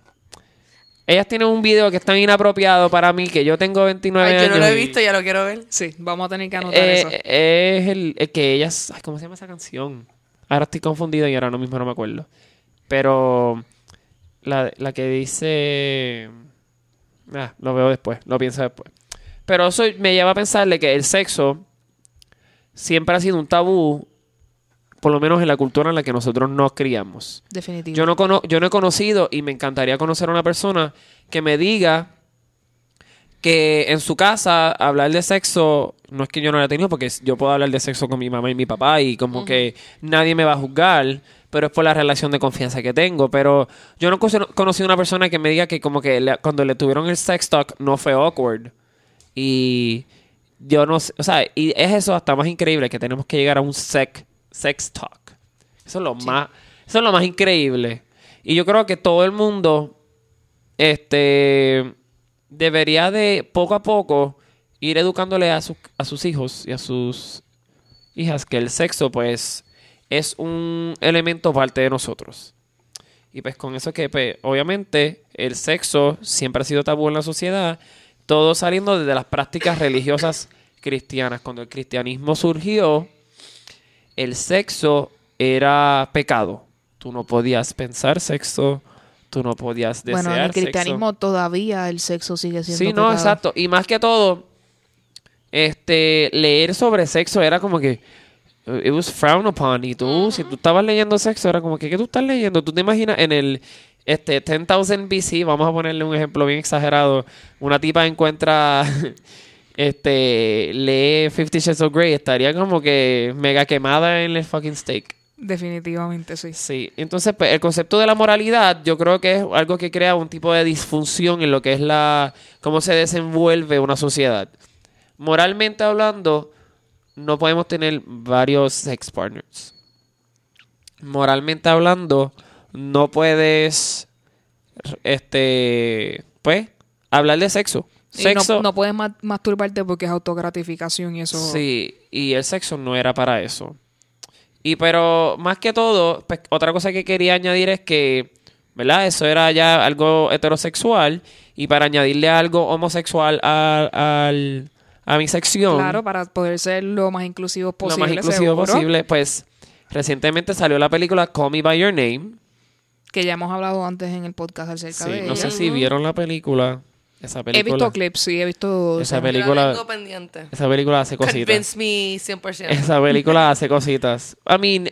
Ellas tienen un video que es tan inapropiado para mí que yo tengo 29 Ay, yo años. no lo he y- visto, ya lo quiero ver. Sí, vamos a tener que anotar Eh, eso. Es el, el que ellas... ay, ¿Cómo se llama esa canción? Ahora estoy confundido y ahora no mismo no me acuerdo. Pero la, la que dice... Ah, lo veo después, lo pienso después. Pero eso me lleva a pensarle que el sexo siempre ha sido un tabú, por lo menos en la cultura en la que nosotros nos criamos. Definitivo. Yo no, cono- yo no he conocido y me encantaría conocer a una persona que me diga que en su casa hablar de sexo, no es que yo no lo haya tenido, porque yo puedo hablar de sexo con mi mamá y mi papá y como que nadie me va a juzgar, pero es por la relación de confianza que tengo. Pero yo no he cono- conocido una persona que me diga que como que le- cuando le tuvieron el sex talk no fue awkward. Y yo no sé, o sea, y es eso hasta más increíble que tenemos que llegar a un sex, sex talk. Eso es lo más, eso es lo más increíble. Y yo creo que todo el mundo, este, debería de poco a poco ir educándole a, sus a sus hijos y a sus hijas que el sexo, pues, es un elemento parte de nosotros. Y pues con eso que, pues, obviamente, el sexo siempre ha sido tabú en la sociedad, todo saliendo desde las prácticas religiosas cristianas. Cuando el cristianismo surgió, el sexo era pecado. Tú no podías pensar sexo, tú no podías desear bueno, en el sexo. cristianismo todavía el sexo sigue siendo Sí, no, pecado. exacto. Y más que todo, este, leer sobre sexo era como que, it was frowned upon. Y tú, si tú estabas leyendo sexo, era como que, ¿qué tú estás leyendo? Tú te imaginas en el este 10,000 BC, vamos a ponerle un ejemplo bien exagerado, una tipa encuentra, este, lee Fifty Shades of Grey, estaría como que mega quemada en el fucking steak. Definitivamente sí. Sí, entonces pues, el concepto de la moralidad yo creo que es algo que crea un tipo de disfunción en lo que es la cómo se desenvuelve una sociedad. Moralmente hablando, no podemos tener varios sex partners. Moralmente hablando, no puedes este pues hablar de sexo. Y no- Sexo no, puedes ma- masturbarte porque es autogratificación y eso. Sí, y el sexo no era para eso. Y pero más que todo, pues, otra cosa que quería añadir es que, ¿verdad? Eso era ya algo heterosexual y para añadirle algo homosexual a, al- a mi sección, Claro, para poder ser lo más inclusivo lo posible. más inclusivo seguro, posible, pues recientemente salió la película Call Me By Your Name. Que ya hemos hablado antes en el podcast acerca Sí, de no ella. sé si vieron la película. Esa He película. visto clips, sí, he visto. Esa película-. Esa película hace cositas. Convince me 100%. Esa película hace cositas. I mean,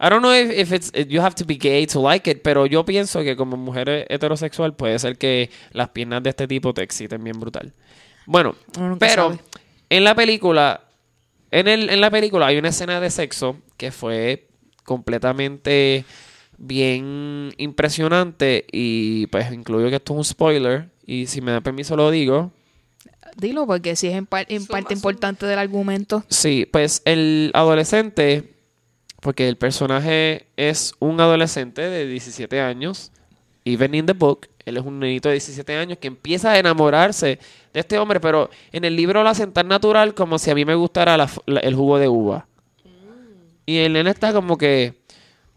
I don't know if, if it's if you have to be gay to like it, pero yo pienso que como mujer heterosexual puede ser que las piernas de este tipo te exciten bien brutal. Bueno, pero sabe. en la película, en el, en la película hay una escena de sexo que fue completamente bien impresionante y pues incluyo que esto es un spoiler y si me da permiso lo digo. Dilo, porque si es en, par- en Suma, parte importante del argumento. Sí, pues el adolescente, porque el personaje es un adolescente de 17 años, even in the book, él es un nenito de 17 años que empieza a enamorarse de este hombre, pero en el libro lo hacen tan natural como si a mí me gustara la f- la- el jugo de uva. Y el nene está como que,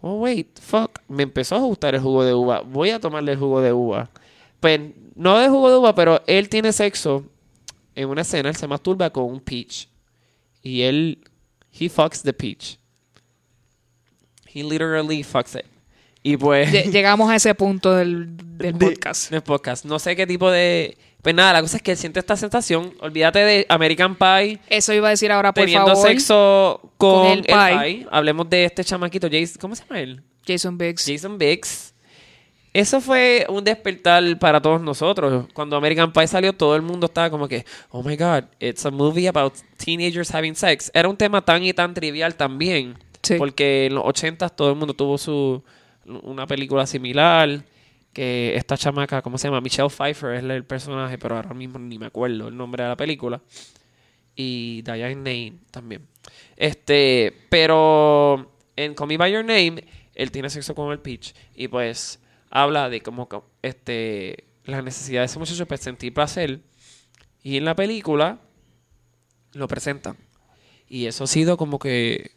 oh, wait, fuck, me empezó a gustar el jugo de uva, voy a tomarle el jugo de uva. Pues no de jugo de uva, pero él tiene sexo en una escena, él se masturba con un peach. Y él, he fucks the peach. He literally fucks it. Y pues... Lle- Llegamos a ese punto del, del de- podcast. del podcast. No sé qué tipo de... Pues nada, la cosa es que él siente esta sensación. Olvídate de American Pie. Eso iba a decir ahora, por teniendo favor. sexo con, con el pie. Hablemos de este chamaquito, Jason. ¿Cómo se llama él? Jason Biggs. Jason Biggs. Eso fue un despertar para todos nosotros. Cuando American Pie salió, todo el mundo estaba como que, oh my god, it's a movie about teenagers having sex. Era un tema tan y tan trivial también. Sí. Porque en los 80 todo el mundo tuvo su una película similar. Que esta chamaca, ¿cómo se llama? Michelle Pfeiffer es el personaje, pero ahora mismo ni me acuerdo el nombre de la película. Y Diane Lane también. Este, pero en Call Me By Your Name, él tiene sexo con el Peach. Y pues habla de cómo este, la necesidad de ese muchacho para sentir placer. Y en la película lo presentan. Y eso ha sido como que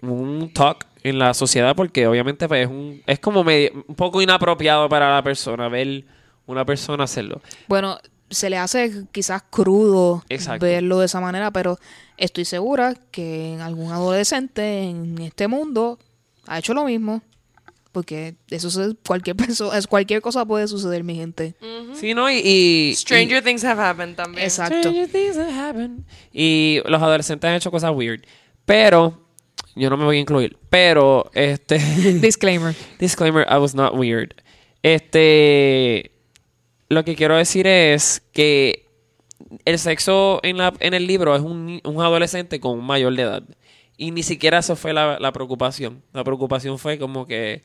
un talk en la sociedad porque obviamente pues, es, un, es como medio- un poco inapropiado para la persona ver una persona hacerlo. Bueno, se le hace quizás crudo Exacto. verlo de esa manera, pero estoy segura que algún adolescente en este mundo ha hecho lo mismo. Porque eso se- cualquier persona, es cualquier cosa puede suceder, mi gente. Sí, ¿no? Y, y- Stranger Things have happened también. Exacto. Stranger things have happened. Y los adolescentes han hecho cosas weird. Pero, yo no me voy a incluir. Pero, este. Disclaimer. disclaimer, I was not weird. Este. Lo que quiero decir es que el sexo en, la, en el libro es un, un adolescente con un mayor de edad. Y ni siquiera eso fue la, la preocupación. La preocupación fue como que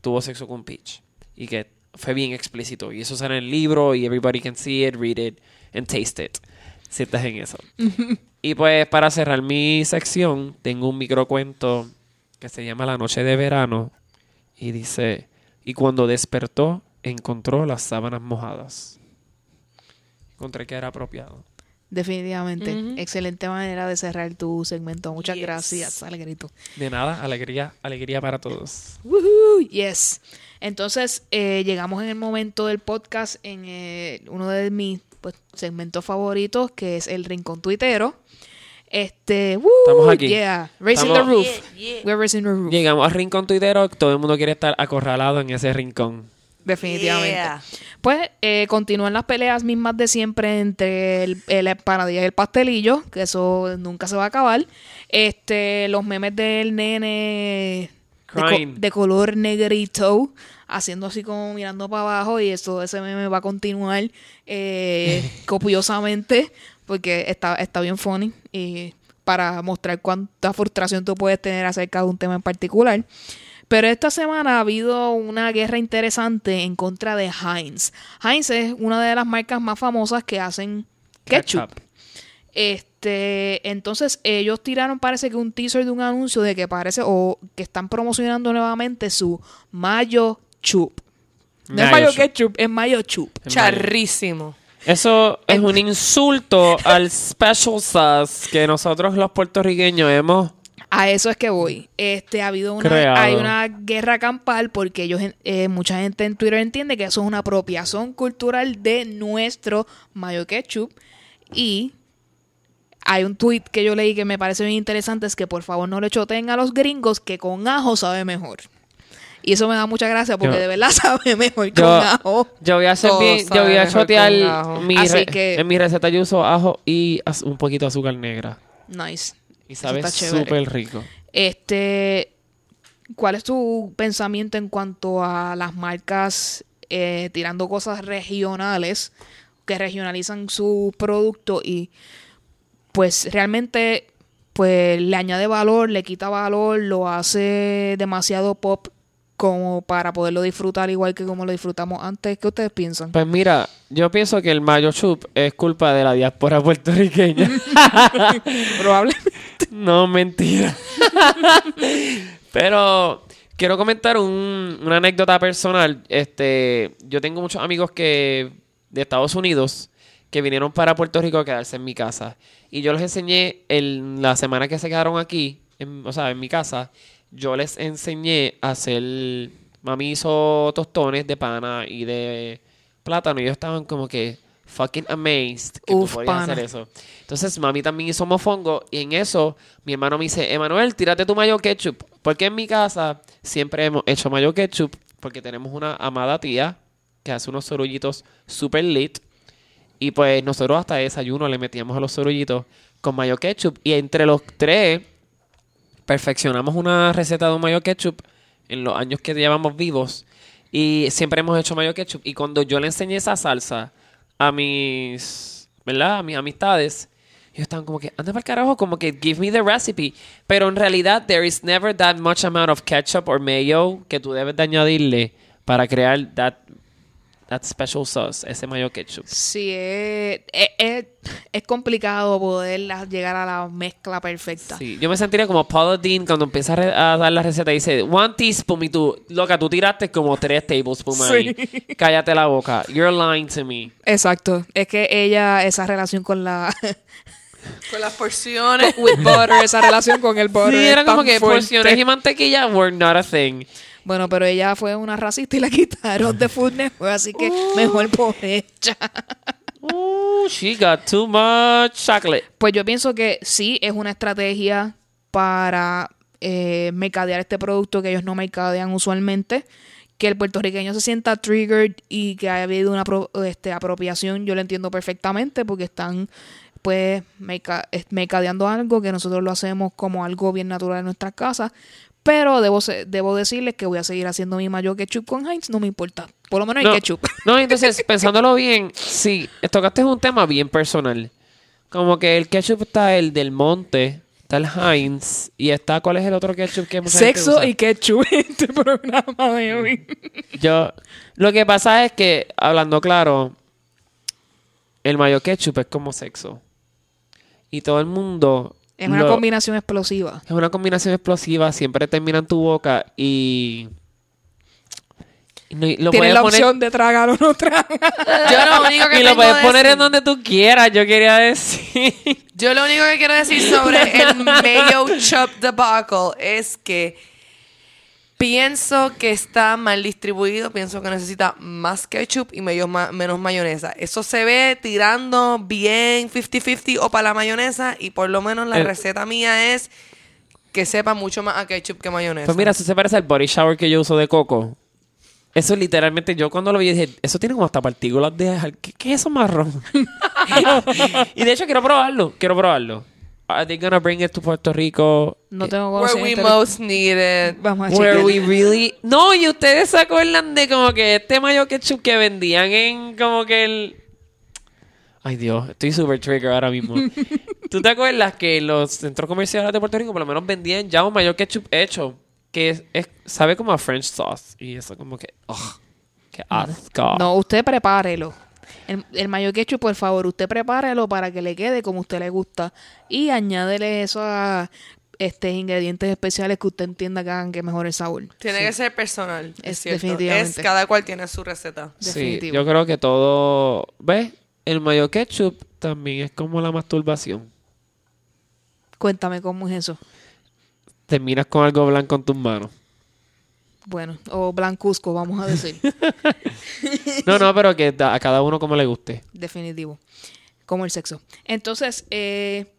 tuvo sexo con Peach. Y que fue bien explícito. Y eso sale en el libro y everybody can see it, read it and taste it. Si estás en eso. y pues para cerrar mi sección, tengo un microcuento que se llama La noche de verano. Y dice, y cuando despertó, encontró las sábanas mojadas. Encontré que era apropiado. Definitivamente. Excelente manera de cerrar tu segmento. Muchas Yes. gracias, Alegrito. De nada, alegría, alegría para todos. Woohoo, yes. Entonces, eh, llegamos en el momento del podcast en eh, uno de mis pues, segmentos favoritos, que es el Rincón Tuitero. Este, woo, Estamos aquí. Yeah, raising Estamos- the roof. Yeah, yeah. We're raising the roof. Llegamos al rincón tuitero, todo el mundo quiere estar acorralado en ese rincón. definitivamente. Yeah. Pues eh, continúan las peleas mismas de siempre entre el, el empanadilla y el pastelillo, que eso nunca se va a acabar. Este, los memes del nene de, co- Crying. de color negrito, haciendo así como mirando para abajo, y eso, ese meme va a continuar eh, copiosamente, porque está, está bien funny, y para mostrar cuánta frustración tú puedes tener acerca de un tema en particular. Pero esta semana ha habido una guerra interesante en contra de Heinz. Heinz es una de las marcas más famosas que hacen ketchup. Ketchup. Este, entonces ellos tiraron parece que un teaser de un anuncio de que parece o que están promocionando nuevamente su Mayo Chup. No es Mayo Mayo Chup. Ketchup, es Mayo Chup. Charrísimo. Eso es un insulto al special sauce que nosotros los puertorriqueños hemos... A eso es que voy. Este ha habido una Creado. hay una guerra campal porque ellos eh, mucha gente en Twitter entiende que eso es una apropiación cultural de nuestro mayo ketchup y hay un tweet que yo leí que me parece bien interesante es que por favor no le choteen a los gringos que con ajo sabe mejor. Y eso me da mucha gracia porque Yo- de verdad sabe mejor con Yo, ajo. yo voy a hacer bien, yo voy a chotear mi Así re- que- en mi receta yo uso ajo y un poquito de azúcar negra Nice. y sabe está chévere. súper rico. Este, ¿cuál es tu pensamiento en cuanto a las marcas eh, tirando cosas regionales que regionalizan su producto y pues realmente pues le añade valor, le quita valor, lo hace demasiado pop como para poderlo disfrutar igual que como lo disfrutamos antes? ¿Qué ustedes piensan? Pues mira, yo pienso que el mayo chup es culpa de la diáspora puertorriqueña. Probablemente. no, mentira. Pero quiero comentar un- una anécdota personal. Este, yo tengo muchos amigos que de Estados Unidos que vinieron para Puerto Rico a quedarse en mi casa. Y yo les enseñé el, la semana que se quedaron aquí, en- o sea, en mi casa, yo les enseñé a hacer... Mami hizo tostones de pana y de plátano y ellos estaban como que fucking amazed que Uf, tú podías pana. hacer eso. Entonces, mami también hizo mofongo y en eso mi hermano me dice, Emanuel, tírate tu mayo ketchup. Porque en mi casa siempre hemos hecho mayo ketchup porque tenemos una amada tía que hace unos sorullitos super lit. Y pues nosotros hasta desayuno le metíamos a los sorullitos con mayo ketchup. Y entre los tres perfeccionamos una receta de un mayo ketchup en los años que llevamos vivos. Y siempre hemos hecho mayo ketchup. Y cuando yo le enseñé esa salsa a mis, ¿verdad? A mis amistades, ellos estaban como que, anda para el carajo, como que give me the recipe. Pero en realidad, there is never that much amount of ketchup or mayo que tú debes de añadirle para crear that, that special sauce, ese mayo ketchup. Sí, es, es, es- es complicado poder llegar a la mezcla perfecta. Sí, yo me sentiría como Paula Dean cuando empieza a, dar la receta y dice, one teaspoon, y tú, loca, tú tiraste como tres tablespoons ahí. Cállate la boca. You're lying to me. Exacto. Es que ella, esa relación con la. Con las porciones. with butter, esa relación con el butter. Sí, era como que fuerte. porciones y mantequilla were not a thing. Bueno, pero ella fue una racista y la quitaron de Food Network, así que mejor por ella. Ooh, she got too much chocolate. Pues yo pienso que sí es una estrategia para eh, mercadear este producto que ellos no mercadean usualmente. Que el puertorriqueño se sienta triggered y que haya habido una este, apropiación, yo lo entiendo perfectamente porque están pues merca- es- mercadeando algo que nosotros lo hacemos como algo bien natural en nuestras casas. Pero debo, debo decirles que voy a seguir haciendo mi mayo ketchup con Heinz, no me importa. Por lo menos No, ketchup. no, entonces, pensándolo bien, sí, tocaste un tema bien personal. Como que el ketchup está el del monte, está el Heinz, y está, ¿cuál es el otro ketchup que mucha gente Sexo usa? y ketchup en este programa de hoy. Yo, lo que pasa es que, hablando claro, el mayo ketchup es como sexo. Y todo el mundo... Es una lo- combinación explosiva. Es una combinación explosiva, siempre termina en tu boca y... no- lo Tienes la poner, opción de tragar o no tragar. Yo lo único que y lo puedes de poner decir- en donde tú quieras, yo quería decir. Yo lo único que quiero decir sobre el Mayo Chop debacle es que pienso que está mal distribuido, pienso que necesita más ketchup y medio ma- menos mayonesa. Eso se ve tirando bien 50-50 o para la mayonesa y por lo menos la El- receta mía es que sepa mucho más a ketchup que mayonesa. Pues mira, eso se parece al body shower que yo uso de coco. Eso literalmente, yo cuando lo vi dije, eso tiene como hasta partículas de... ¿Qué, qué es eso marrón? y de hecho quiero probarlo, quiero probarlo. Are they gonna bring it to Puerto Rico? No tengo Where we most need it. Vamos a Where chequear. we really... No, y ustedes se acuerdan de como que este mayo ketchup que vendían en como que el... Ay Dios, estoy super trigger ahora mismo. ¿Tú te acuerdas que los centros comerciales de Puerto Rico por lo menos vendían ya un mayo ketchup hecho? Que es, es- sabe como a French sauce. Y eso como que... ugh, qué asco. No, usted prepárelo. El, el mayo ketchup, por favor, usted prepárelo para que le quede como a usted le gusta. Y añádele esos este, ingredientes especiales que usted entienda que hagan que mejore el sabor. Tiene que ser personal. Es Es cierto. definitivamente. Es cada cual tiene su receta. Sí, Definitivo. yo creo que todo... ¿Ves? El mayo ketchup también es como la masturbación. Cuéntame cómo es eso. Terminas con algo blanco en tus manos. Bueno, o blancuzco, vamos a decir. No, no, pero que a cada uno como le guste. Definitivo. Como el sexo. Entonces, eh,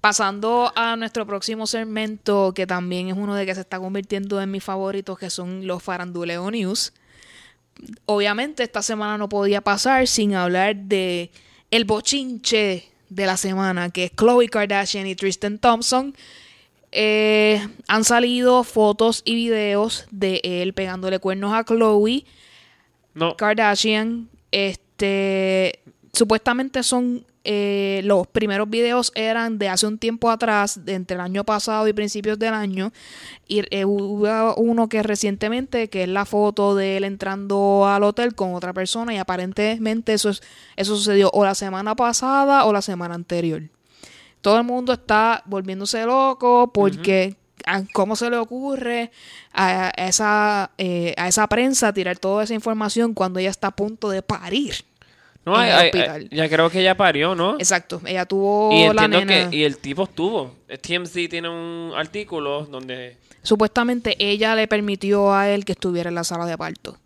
pasando a nuestro próximo segmento, que también es uno de que se está convirtiendo en mis favoritos, que son los Faranduleo News. Obviamente, esta semana no podía pasar sin hablar de el bochinche de la semana, que es Khloe Kardashian y Tristan Thompson. Eh, han salido fotos y videos de él pegándole cuernos a Chloe. No, Kardashian, este, supuestamente son eh, los primeros videos eran de hace un tiempo atrás, de entre el año pasado y principios del año, y eh, hubo uno que recientemente, que es la foto de él entrando al hotel con otra persona y aparentemente eso es, eso sucedió o la semana pasada o la semana anterior. Todo el mundo está volviéndose loco porque a- cómo se le ocurre a, esa eh, a esa prensa tirar toda esa información cuando ella está a punto de parir. no en el hay- hospital. hay- ya creo que ella parió, ¿no? Exacto, ella tuvo y la entiendo nena. que y el tipo estuvo. TMZ tiene un artículo donde Supuestamente ella le permitió a él que estuviera en la sala de parto.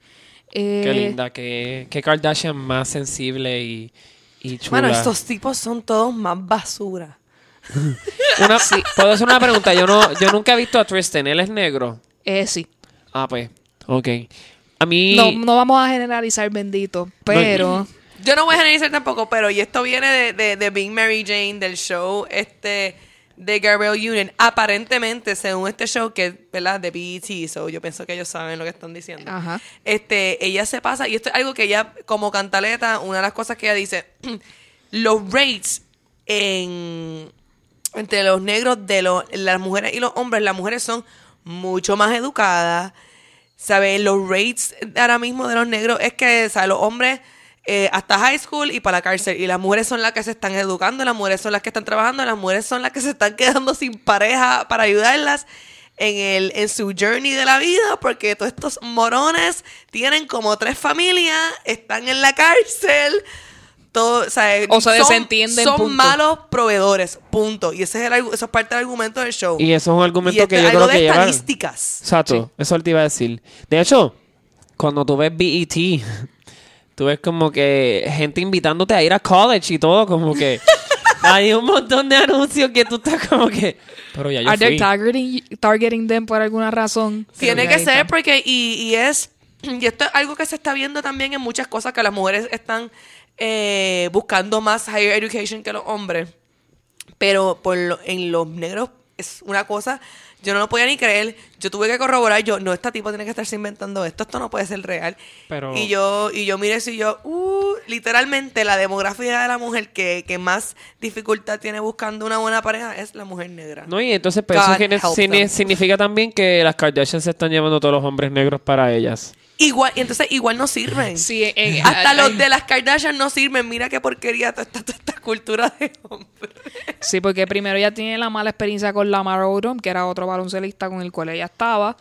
Eh, qué linda, que, que Kardashian más sensible y, y chula. Bueno, estos tipos son todos más basura. Una- Puedo hacer una pregunta. Yo no, yo nunca he visto a Tristan. Él es negro. eh, sí. Ah, pues. Ok. A mí. No, no vamos a generalizar, bendito, pero Yo no voy a generalizar tampoco, pero y esto viene de, de, de Being Mary Jane, del show este de Gabrielle Union. Aparentemente, según este show, que es ¿verdad? de BET, so yo pienso que ellos saben lo que están diciendo. Ajá. Este, ella se pasa, y esto es algo que ella, como cantaleta, una de las cosas que ella dice, los rates en entre los negros de los, las mujeres y los hombres, las mujeres son mucho más educadas. ¿Sabes? Los rates ahora mismo de los negros es que, ¿sabes? Los hombres eh, hasta high school y para la cárcel. Y las mujeres son las que se están educando, las mujeres son las que están trabajando, las mujeres son las que se están quedando sin pareja para ayudarlas en, el, en su journey de la vida, porque todos estos morones tienen como tres familias, están en la cárcel. Todo, o sea, O son- desentienden, Son punto. malos proveedores, punto. Y ese es el, eso es parte del argumento del show. Y eso es un argumento Y esto que yo creo que de lleva. estadísticas. Exacto, eso te iba a decir. De hecho, cuando tú ves BET, tú ves como que gente invitándote a ir a college y todo, como que hay un montón de anuncios que tú estás como que. Pero ya yo are they targeting, targeting them por alguna razón? Tiene que ser porque, y, y es, y esto es algo que se está viendo también en muchas cosas, que las mujeres están eh, buscando más higher education que los hombres. Pero por lo- en los negros es una cosa, yo no lo podía ni creer. Yo tuve que corroborar, yo, no, esta tipo tiene que estarse inventando esto, esto no puede ser real. Pero- Y yo, y yo miré eso y yo, uh, literalmente la demografía de la mujer que, que más dificultad tiene buscando una buena pareja es la mujer negra. No, y entonces pues, eso significa también que las Kardashian se están llevando todos los hombres negros para ellas. Igual, y entonces igual no sirven. Sí, eh, Hasta hay- los de las Kardashian no sirven. Mira qué porquería toda esta, toda esta cultura de hombre. Sí, porque primero ella tiene la mala experiencia con Lamar Odom, que era otro baloncelista con el cual ella estaba,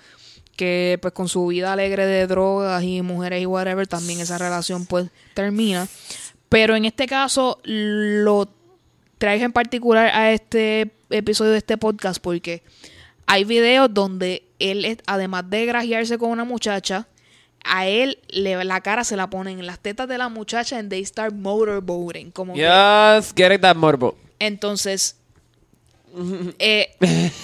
que pues con su vida alegre de drogas y mujeres y whatever, también esa relación pues termina. Pero en este caso lo traigo en particular a este episodio de este podcast porque hay videos donde él, además de grajearse con una muchacha, a él le, la cara se la ponen en las tetas de la muchacha en They Start Motorboating. Como que- Yes, get it that morbo. entonces, eh,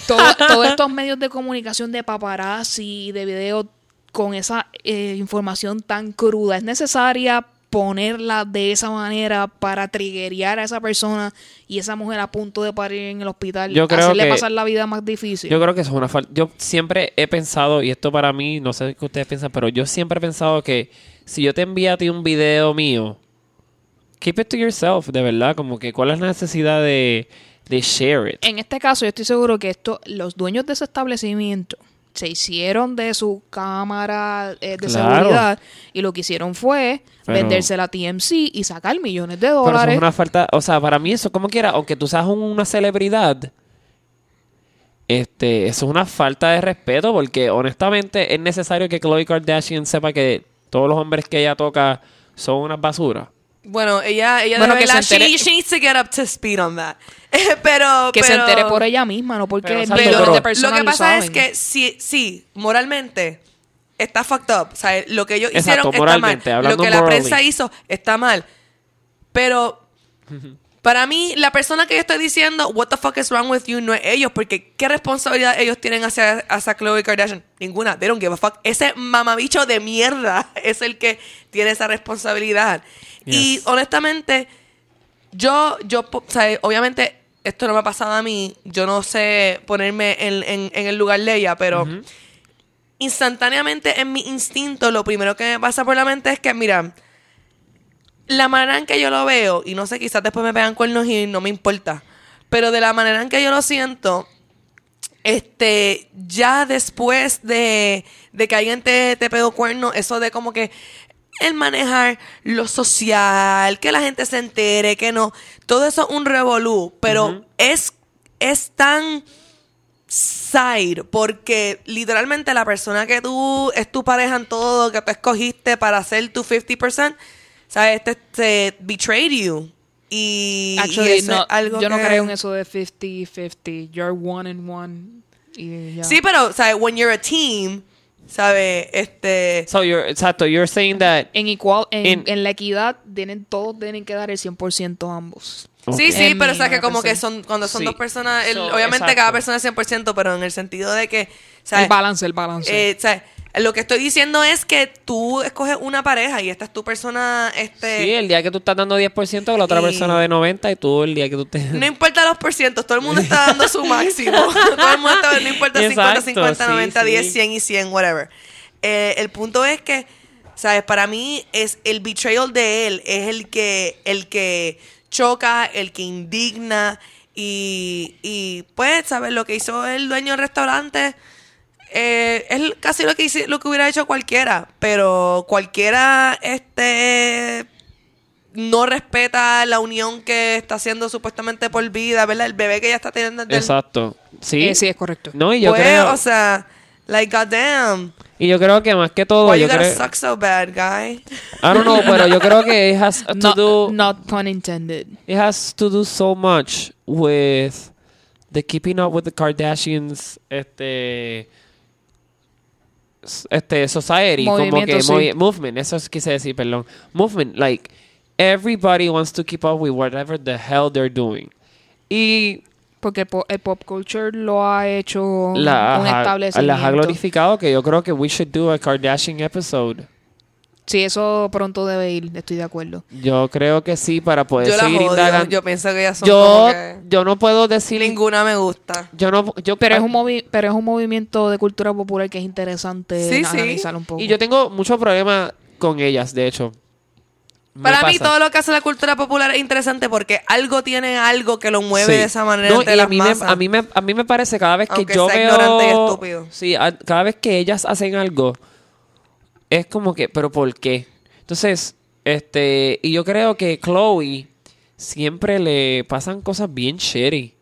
todo- todos estos medios de comunicación de paparazzi y de videos con esa eh, información tan cruda. Es necesaria ponerla de esa manera para triguear a esa persona y esa mujer a punto de parir en el hospital, Yo creo hacerle que- pasar la vida más difícil. Yo creo que eso es una falta. Yo siempre he pensado, y esto para mí, no sé qué ustedes piensan, pero yo siempre he pensado que si yo te envío a ti un video mío, keep it to yourself, de verdad. Como que, ¿cuál es la necesidad de, de share it? En este caso, yo estoy seguro que esto, los dueños de ese establecimiento se hicieron de su cámara eh, de Claro. seguridad y lo que hicieron fue Pero- vendérsela a TMC y sacar millones de Pero eso dólares. es una falta, o sea, para mí eso como quiera, aunque tú seas un- una celebridad, este, eso es una falta de respeto porque honestamente es necesario que Khloe Kardashian sepa que todos los hombres que ella toca son unas basuras. Bueno, ella, ella Bueno, que se verdad, she- entere- she, needs to get up to speed on that. pero, que se entere por ella misma, no porque Pero, exacto, millones pero- de personas lo que pasa es saben. que sí, sí, moralmente está fucked up. O sea, lo que ellos Exacto, hicieron está mal. moralmente, Lo que la prensa hizo está mal. Pero para mí, la persona que yo estoy diciendo, what the fuck is wrong with you, no es ellos, porque ¿qué responsabilidad ellos tienen hacia, hacia Khloe Kardashian? Ninguna. They don't give a fuck. Ese mamabicho de mierda es el que tiene esa responsabilidad. Y Yes. honestamente, yo, yo, po- o sea, obviamente, esto no me ha pasado a mí. Yo no sé ponerme en, en- en el lugar de ella, pero instantáneamente en mi instinto, lo primero que me pasa por la mente es que, mira, la manera en que yo lo veo, y no sé, quizás después me pegan cuernos y no me importa, pero de la manera en que yo lo siento, este, ya después de, de que alguien te, te pegó cuerno, eso de como que el manejar lo social, que la gente se entere, que no, todo eso es un revolú, pero es, es tan side, porque literalmente la persona que tú es tu pareja en todo, que tú escogiste para ser tu 50%, ¿sabes? Te, te betrayed you. Y, y Actually, eso no, es algo yo no que- creo en eso de 50-50. You're one and one. Y ya. Sí, pero, ¿sabes? When you're a team, ¿sabes? Este... So you're, exacto, you're saying that en, igual, en, En- en la equidad, tienen, todos tienen que dar el 100% ambos. Sí, sí, En pero o sea que como que son cuando son Sí. dos personas, el- So, obviamente exacto. cada persona es 100%, pero en el sentido de que, ¿sabes? El balance, el balance. Eh, ¿sabes? Lo que estoy diciendo es que tú escoges una pareja y esta es tu persona, este... sí, el día que tú estás dando 10%, la otra Y- persona de 90 y tú el día que tú te... No importa los porcientos, todo el mundo está dando su máximo. todo el mundo está, no importa 50, Exacto, 50, sí, 90, sí. 10, 100 y 100, whatever. Eh, el punto es que, ¿sabes? Para mí es el betrayal de él, es el que, el que choca, el que indigna y, y pues, ¿sabes? Lo que hizo el dueño del restaurante eh, es casi lo que, hice- lo que hubiera hecho cualquiera, pero cualquiera, este no respeta la unión que está haciendo supuestamente por vida, ¿verdad? El bebé que ella está teniendo. del- Exacto. Sí. Eh, sí, es correcto. No, y yo Pues, creo... o sea, like, goddamn. y yo creo que más que todo, Why yo you gotta creo... suck so bad, guy? I don't know, pero yo creo que it has to Not, do... not pun intended. It has to do so much with the keeping up with the Kardashians, este, este society, como Movimiento, que sí. movi- movement, eso es quise decir, perdón, movement, like everybody wants to keep up with whatever the hell they're doing. Y Porque el, po- el pop culture lo ha hecho la, un ha- establecimiento. las ha glorificado que yo creo que we should do a Kardashian episode. Sí, eso pronto debe ir, estoy de acuerdo. Yo creo que sí para poder Yo seguir indagando. Yo pienso que ellas son Yo, como que... yo no puedo decir Ninguna me gusta. Yo no, yo, Pero es, un movi pero es un movimiento de cultura popular que es interesante Sí, sí. analizar un poco. Y yo tengo mucho problema con ellas, de hecho. Me Para mí todo lo que hace la cultura popular es interesante porque algo tiene algo que lo mueve Sí. de esa manera No, entre y las a mí, me, masas. a, mí me, a mí me parece cada vez que Aunque yo sea veo... ignorante y estúpido. Sí, a- cada vez que ellas hacen algo, es como que, ¿pero por qué? Entonces, este... Y yo creo que Chloe siempre le pasan cosas bien shitty.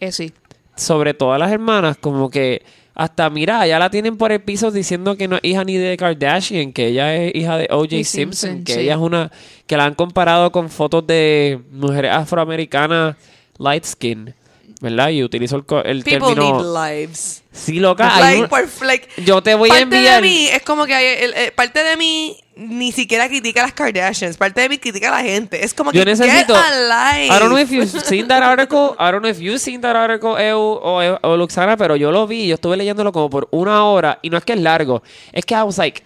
Eh, sí. sobre todas las hermanas, como que hasta mira, ya la tienen por el piso diciendo que no es hija ni de Kardashian, que ella es hija de O.J. Simpson, Simpson, que sí. ella es una, que la han comparado con fotos de mujeres afroamericanas light skin. ¿Verdad? Y utilizo el, el People término... need lives. Sí, loca. hay Like, un- like, Yo te voy a parte enviar... de mí es como que hay- el- el- parte de mí ni siquiera critica a las Kardashians. Parte de mí critica a la gente. Es como Yo que necesito. get alive. I don't know if you've seen that article. I don't know if you've seen that article, Eu o, Eu- o Luxana, pero yo lo vi. Yo estuve leyéndolo como por una hora. Y no es que es largo. Es que I was like,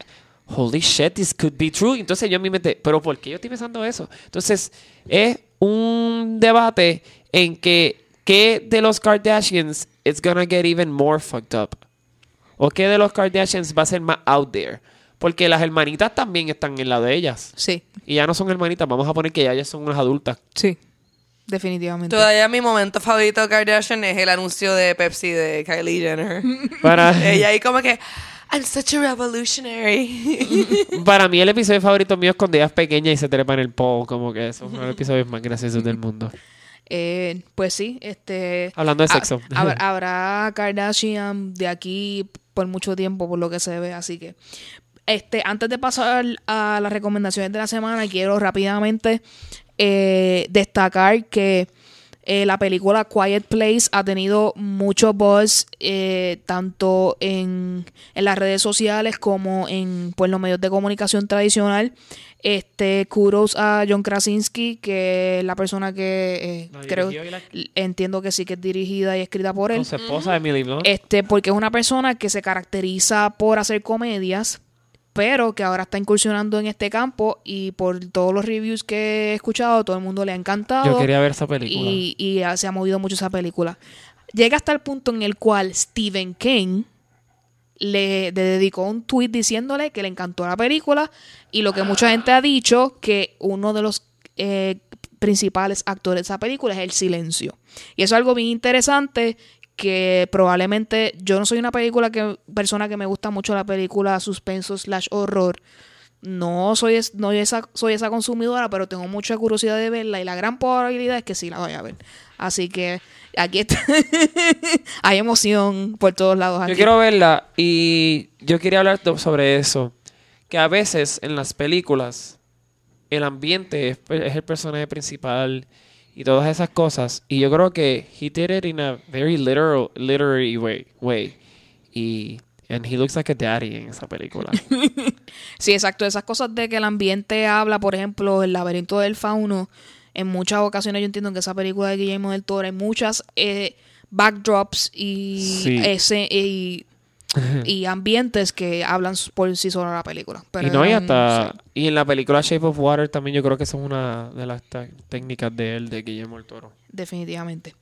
holy shit, this could be true. Entonces yo en mi mente, ¿pero por qué yo estoy pensando eso? Entonces es un debate en que, ¿qué de los Kardashians it's gonna get even more fucked up? ¿O qué de los Kardashians va a ser más out there? Porque las hermanitas también están en la de ellas. Sí, Y ya no son hermanitas, vamos a poner que ya ellas son unas adultas. sí. Definitivamente. Todavía mi momento favorito de Kardashian es el anuncio de Pepsi de Kylie Jenner. Para, Ella ahí como que, I'm such a revolutionary. para mí el episodio favorito mío es cuando ella es pequeña y se trepa en el pole, como que eso es uno de los episodios más graciosos del mundo. Eh, pues sí, este... Hablando de ha- sexo. hab- habrá Kardashian de aquí por mucho tiempo, por lo que se ve, así que... Este, antes de pasar a las recomendaciones de la semana, quiero rápidamente eh, destacar que eh, la película Quiet Place ha tenido mucho buzz eh, tanto en, en las redes sociales como en pues, los medios de comunicación tradicional. Este, kudos a John Krasinski, que es la persona que eh, La creo la- entiendo que sí que es dirigida y escrita por él. Con su esposa Emily Blunt. Este, porque es una persona que se caracteriza por hacer comedias, pero que ahora está incursionando en este campo y por todos los reviews que he escuchado, todo el mundo le ha encantado. Yo quería ver esa película. Y, y se ha movido mucho esa película. Llega hasta el punto en el cual Stephen King le, dedicó un tweet diciéndole que le encantó la película y lo que mucha gente ha dicho que uno de los eh, principales actores de esa película es el silencio. Y eso es algo bien interesante que probablemente yo no soy una película que persona que me gusta mucho la película suspenso slash horror no soy es- no esa soy esa consumidora pero tengo mucha curiosidad de verla y la gran probabilidad es que sí la vaya a ver así que aquí está hay emoción por todos lados aquí. Yo quiero verla y yo quería hablar sobre eso. Que a veces en las películas el ambiente es, es el personaje principal y todas esas cosas. Y yo creo que he did it in a very literal, literary way. way. Y and he looks like a daddy en esa película. Sí, exacto. Esas cosas de que el ambiente habla, por ejemplo, el laberinto del fauno. En muchas ocasiones yo entiendo que esa película de Guillermo del Toro hay muchas eh, backdrops y, Sí. ese, y, y ambientes que hablan por sí sobre la película. Pero y no, y mm, hasta... sí. Y en la película Shape of Water también yo creo que esa es una de las técnicas de él, de Guillermo del Toro. Definitivamente.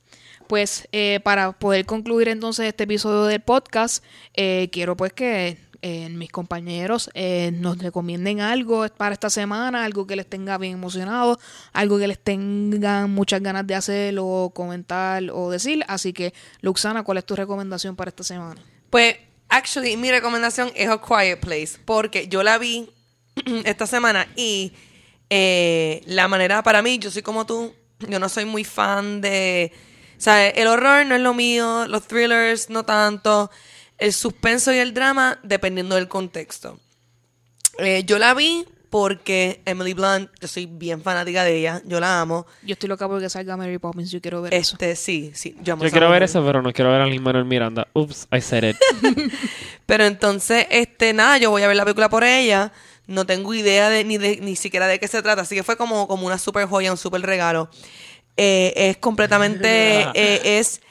Pues eh, para poder concluir entonces este episodio del podcast, eh, quiero pues que eh, mis compañeros eh, nos recomienden algo para esta semana, algo que les tenga bien emocionado, algo que les tengan muchas ganas de hacer o comentar o decir. Así que, Luxana, ¿cuál es tu recomendación para esta semana? Pues, actually, mi recomendación es A Quiet Place, porque yo la vi esta semana y eh, la manera para mí, yo soy como tú, yo no soy muy fan de... O sea, el horror no es lo mío, los thrillers no tanto, el suspenso y el drama dependiendo del contexto. Eh, yo la vi porque Emily Blunt, yo soy bien fanática de ella, yo la amo. Yo estoy loca porque salga Mary Poppins, yo quiero ver eso. Este, sí, sí, yo amo Yo quiero ver eso, pero no quiero ver a Lin Manuel Miranda. Oops, I said it. Pero entonces, este, nada, yo voy a ver la película por ella. No tengo idea de ni de, ni siquiera de qué se trata. Así que fue como, como una super joya, un super regalo. Eh, es completamente, eh, es,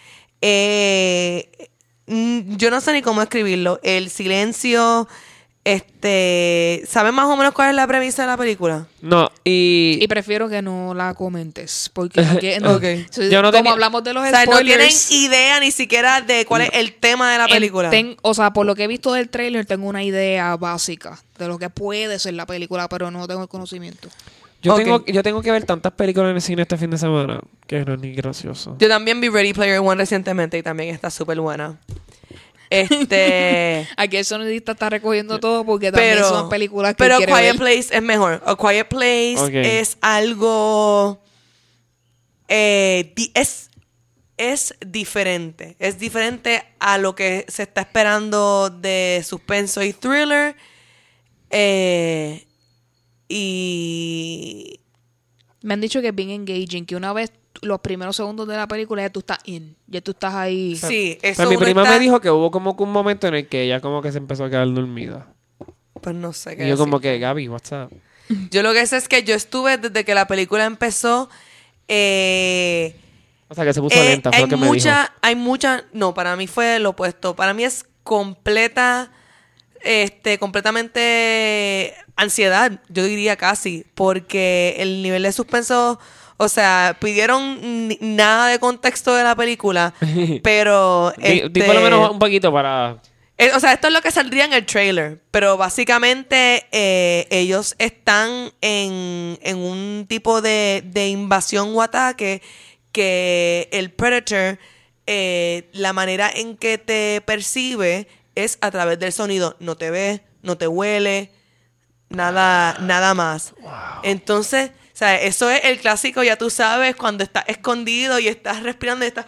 eh, yo no sé ni cómo escribirlo. El silencio, este, ¿saben más o menos cuál es la premisa de la película? No, y... Y prefiero que no la comentes, porque que- no- Ok. si- Yo no como tenía- hablamos de los O sea, no tienen spoilers, idea ni siquiera de cuál es el tema de la película. ten- o sea, por lo que he visto del trailer, tengo una idea básica de lo que puede ser la película, pero no tengo el conocimiento. Yo, tengo, yo tengo que ver tantas películas en el cine este fin de semana que no es ni gracioso. Yo también vi Ready Player One recientemente y también está súper buena. Este. Aquí el sonidista está recogiendo todo porque también pero son películas que pero quiere Quiet ver. Place es mejor. A Quiet Place es algo. eh, di- es, es diferente. Es diferente a lo que se está esperando de suspenso y thriller. Eh, y. Me han dicho que es bien engaging, que una vez los primeros segundos de la película ya tú estás in, ya tú estás ahí. Sí, eso Pero mi prima está- me dijo que hubo como que un momento en el que ella como que se empezó a quedar dormida. Pues no sé qué Y yo como que, Gaby, what's up? Yo lo que sé es que yo estuve desde que la película empezó. Eh, O sea, que se puso eh, lenta, fue hay lo que me mucha, dijo. hay mucha. No, para mí fue lo opuesto. Para mí es completa. Este, completamente ansiedad, yo diría casi, porque el nivel de suspenso, o sea, pidieron nada de contexto de la película, pero este, por lo menos un poquito para... eh, o sea, esto es lo que saldría en el trailer, pero básicamente eh, ellos están en, en un tipo de, de invasión o ataque que el Predator, eh, la manera en que te percibe es a través del sonido. No te ve, no te huele, nada, nada más. Entonces, o sea, eso es el clásico, ya tú sabes, cuando estás escondido y estás respirando y estás...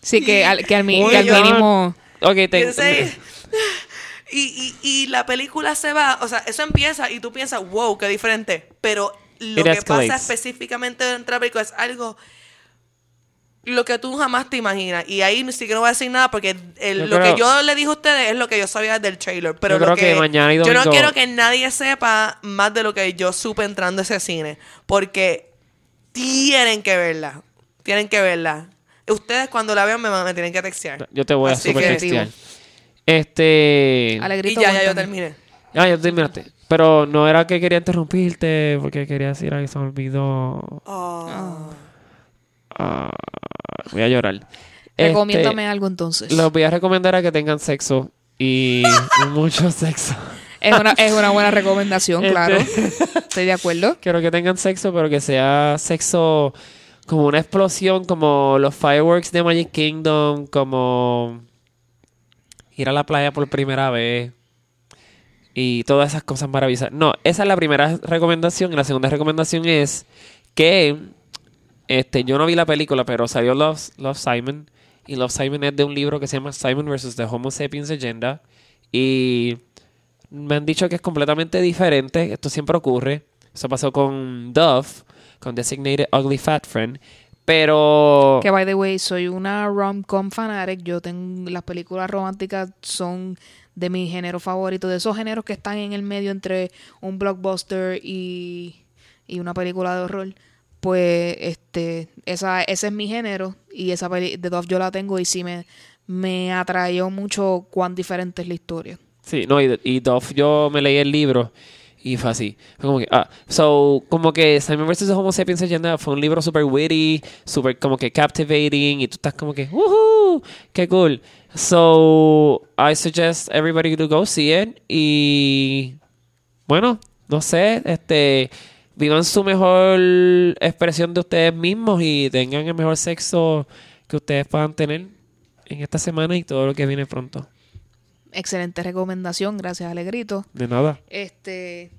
Sí, que al, que al, mi- que al my God. mínimo... Ok, te... Y, y, y- y la película se va, o sea, eso empieza y tú piensas, wow, qué diferente. Pero lo It que escalates. pasa específicamente dentro de la película es algo lo que tú jamás te imaginas. Y ahí ni siquiera no voy a decir nada porque el- lo creo- que yo le dije a ustedes es lo que yo sabía del trailer. Pero Yo lo creo que mañana y yo no quiero que nadie sepa más de lo que yo supe entrando a ese cine. Porque tienen que verla. Tienen que verla. Ustedes cuando la vean me, me tienen que textear. Yo te voy a Así super que- textear. Este... Y Alegrito, ya, ya yo terminé. Ah, ya terminaste. Pero no era que quería interrumpirte porque quería decir algo que se me olvidó. Oh. Ah, voy a llorar. Recomiéndame Este, algo entonces. Los voy a recomendar a que tengan sexo y mucho sexo. Es, una, es una buena recomendación, Este- claro. Estoy de acuerdo. Quiero que tengan sexo, pero que sea sexo como una explosión, como los fireworks de Magic Kingdom, como ir a la playa por primera vez y todas esas cosas maravillosas. No, esa es la primera recomendación. Y la segunda recomendación es que este, yo no vi la película, pero salió Love, Love Simon. Y Love Simon es de un libro que se llama Simon vs. The Homo Sapiens Agenda. Y me han dicho que es completamente diferente. Esto siempre ocurre. Eso pasó con Dove, con Designated Ugly Fat Friend. Pero... Que by the way, soy una rom-com fanatic. Yo tengo las películas románticas son de mi género favorito, de esos géneros que están en el medio entre un blockbuster y, y una película de horror. Pues este, esa, ese es mi género y esa peli de Dove yo la tengo y sí me, me atrayó mucho cuán diferente es la historia. Sí, no, y, y Dove, yo me leí el libro y fue así. Fue como que, ah, so, como que Simon vs. Homo Sapiens Agenda fue un libro super witty, super como que captivating y tú estás como que, woohoo, qué cool. So, I suggest everybody to go see it y, bueno, no sé, este, vivan su mejor expresión de ustedes mismos y tengan el mejor sexo que ustedes puedan tener en esta semana y todo lo que viene pronto. Excelente recomendación, gracias Alegrito. De nada. Este,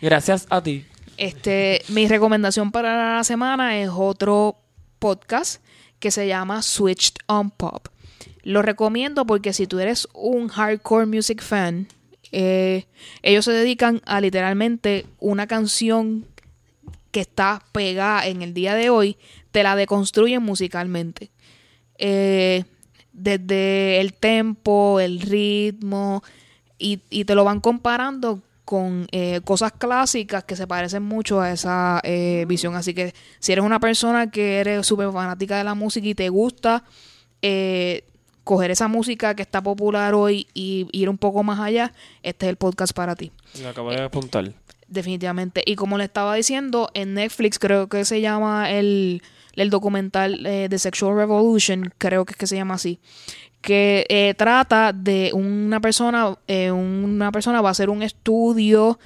Gracias a ti. Este, mi recomendación para la semana es otro podcast que se llama Switched on Pop. Lo recomiendo porque si tú eres un hardcore music fan, eh, ellos se dedican a literalmente una canción que está pegada en el día de hoy, te la deconstruyen musicalmente. Eh, desde el tempo, el ritmo, y, te lo van comparando con eh, cosas clásicas que se parecen mucho a esa eh, visión. Así que si eres una persona que eres súper fanática de la música y te gusta eh, coger esa música que está popular hoy y ir un poco más allá, este es el podcast para ti. Lo acabo de apuntar. Definitivamente. Y como le estaba diciendo, en Netflix creo que se llama el, el documental eh, de Sexual Revolution, creo que es que se llama así, que eh, trata de una persona, eh, una persona va a hacer un estudio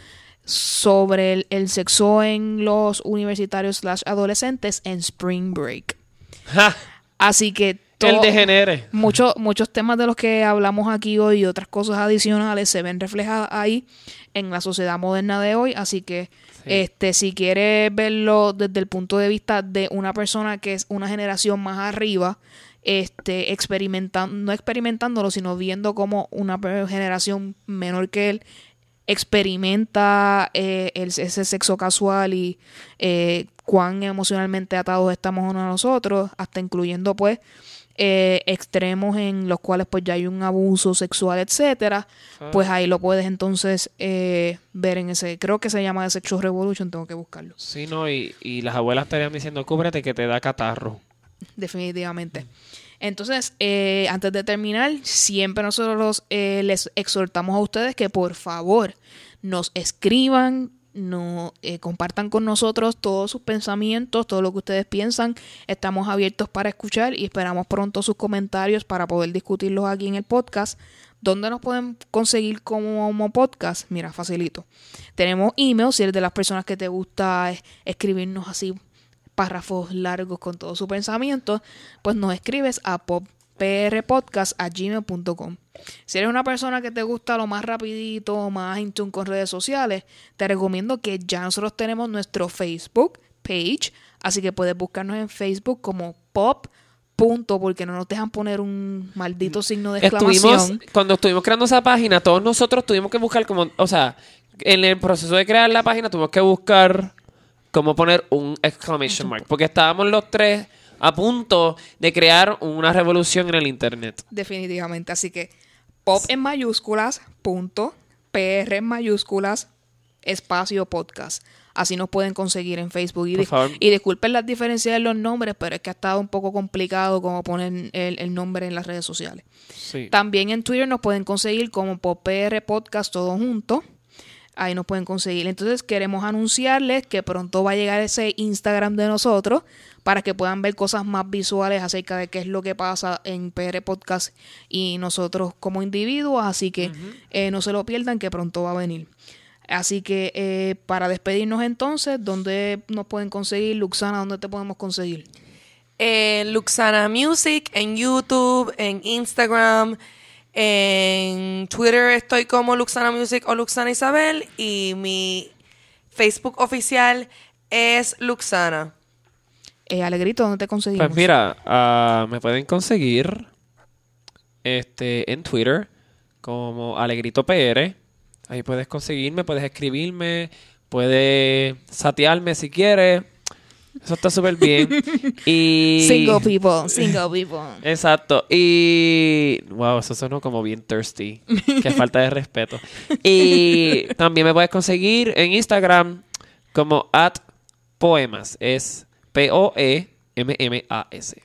sobre el, el sexo en los universitarios slash adolescentes en Spring Break. Así que El degenere. Muchos, muchos temas de los que hablamos aquí hoy y otras cosas adicionales se ven reflejadas ahí en la sociedad moderna de hoy. Así que, este, si quieres verlo desde el punto de vista de una persona que es una generación más arriba, este, experimentando, no experimentándolo, sino viendo como una generación menor que él experimenta eh, el- ese sexo casual y eh, cuán emocionalmente atados estamos unos a nosotros, hasta incluyendo pues eh, extremos en los cuales pues ya hay un abuso sexual, etcétera, pues ahí lo puedes entonces eh, ver en ese, creo que se llama The Sexual Revolution, tengo que buscarlo, Sí, no, y, y las abuelas estarían diciendo, cúbrete que te da catarro. definitivamente. Entonces, eh, antes de terminar, siempre nosotros eh, les exhortamos a ustedes que por favor nos escriban, no eh, compartan con nosotros todos sus pensamientos, todo lo que ustedes piensan. Estamos abiertos para escuchar y esperamos pronto sus comentarios para poder discutirlos aquí en el podcast. ¿Dónde nos pueden conseguir como podcast? Mira, facilito. Tenemos email, si eres de las personas que te gusta escribirnos así párrafos largos con todo su pensamiento, pues nos escribes a popprpodcast.gmail.com. Si eres una persona que te gusta lo más rapidito, más in tune con redes sociales, te recomiendo que ya nosotros tenemos nuestro Facebook page, así que puedes buscarnos en Facebook como pop. Punto, porque no nos dejan poner un maldito signo de Estuvimos, exclamación. cuando estuvimos creando esa página, todos nosotros tuvimos que buscar como, o sea, en el proceso de crear la página tuvimos que buscar cómo poner un exclamation mark, porque estábamos los tres a punto de crear una revolución en el internet. Definitivamente. Así que pop en mayúsculas, punto, PR en mayúsculas, espacio podcast. Así nos pueden conseguir en Facebook. Y, y disculpen las diferencias de los nombres, pero es que ha estado un poco complicado como poner el, el nombre en las redes sociales. Sí. También en Twitter nos pueden conseguir como PopR Podcast todo junto. Ahí nos pueden conseguir. Entonces queremos anunciarles que pronto va a llegar ese Instagram de nosotros para que puedan ver cosas más visuales acerca de qué es lo que pasa en PR Podcast y nosotros como individuos. Así que eh, no se lo pierdan que pronto va a venir. Así que eh, para despedirnos entonces, ¿dónde nos pueden conseguir? Luxana, ¿dónde te podemos conseguir? En Luxana Music, en YouTube, en Instagram, en Twitter estoy como Luxana Music o Luxana Isabel y mi Facebook oficial es Luxana. Eh, Alegrito, ¿dónde te conseguimos? Pues mira, ah, me pueden conseguir este en Twitter como Alegrito PR. Ahí puedes conseguirme, puedes escribirme, puedes satearme si quieres. Eso está súper bien. y Single people, single people. Exacto. Y. Wow, eso sonó como bien thirsty. Qué falta de respeto. Y también me puedes conseguir en Instagram como at poemas. Es P-O-E-M-M-A-S.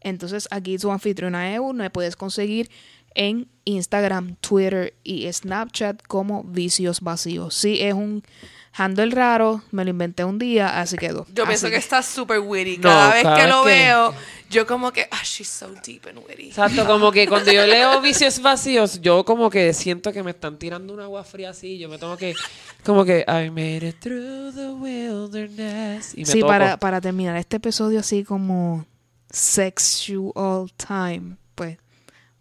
Entonces aquí su anfitriona EU me puedes conseguir en Instagram, Twitter y Snapchat como Vicios Vacíos. Sí, es un handle raro, me lo inventé un día, así quedó. Yo Así pienso que está súper witty. No, Cada vez cada que vez lo que- veo, yo como que, ah, she's so deep and witty. Exacto, como que cuando yo leo vicios vacíos, yo como que siento que me están tirando un agua fría así. Yo me tengo que. Como que. I made it through the wilderness. Y me Sí, toco. para, para terminar este episodio así como sexual time, pues,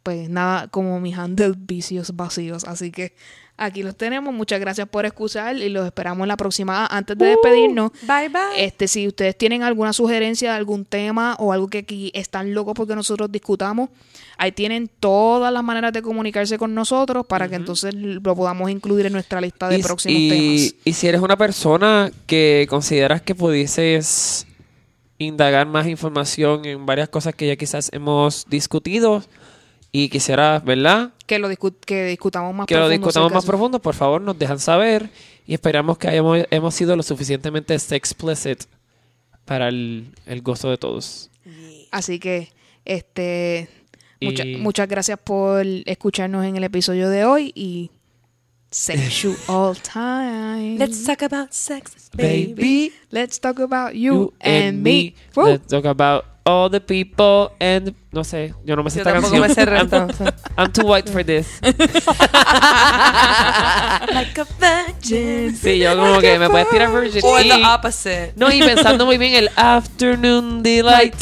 pues nada, como mi handle Vicios Vacíos. Así que aquí los tenemos. Muchas gracias por escuchar y los esperamos en la próxima. Antes de despedirnos, Bye bye. Este, si ustedes tienen alguna sugerencia de algún tema o algo que aquí están locos porque nosotros discutamos, ahí tienen todas las maneras de comunicarse con nosotros para que entonces lo podamos incluir en nuestra lista de Y- próximos y, temas. Y si eres una persona que consideras que pudieses indagar más información en varias cosas que ya quizás hemos discutido y quisieras, ¿verdad? Que lo discu- que discutamos más que lo profundo discutamos acerca más de eso. profundo, por favor, nos dejan saber y esperamos que hayamos hemos sido lo suficientemente explicit para el, el gozo de todos. Así que, este, mucha- Y- muchas gracias por escucharnos en el episodio de hoy y sexual time. Let's talk about sex, Baby, Let's talk about you, you and me. Woo. Let's talk about all the people and no sé, yo no me sé Yo esta tampoco canción. me sé el I'm. I'm too white for this. like a virgin. Sí, yo como que me puedes tirar virgin. Y- the opposite. no, y pensando muy bien el afternoon delight.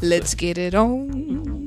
Let's get it on.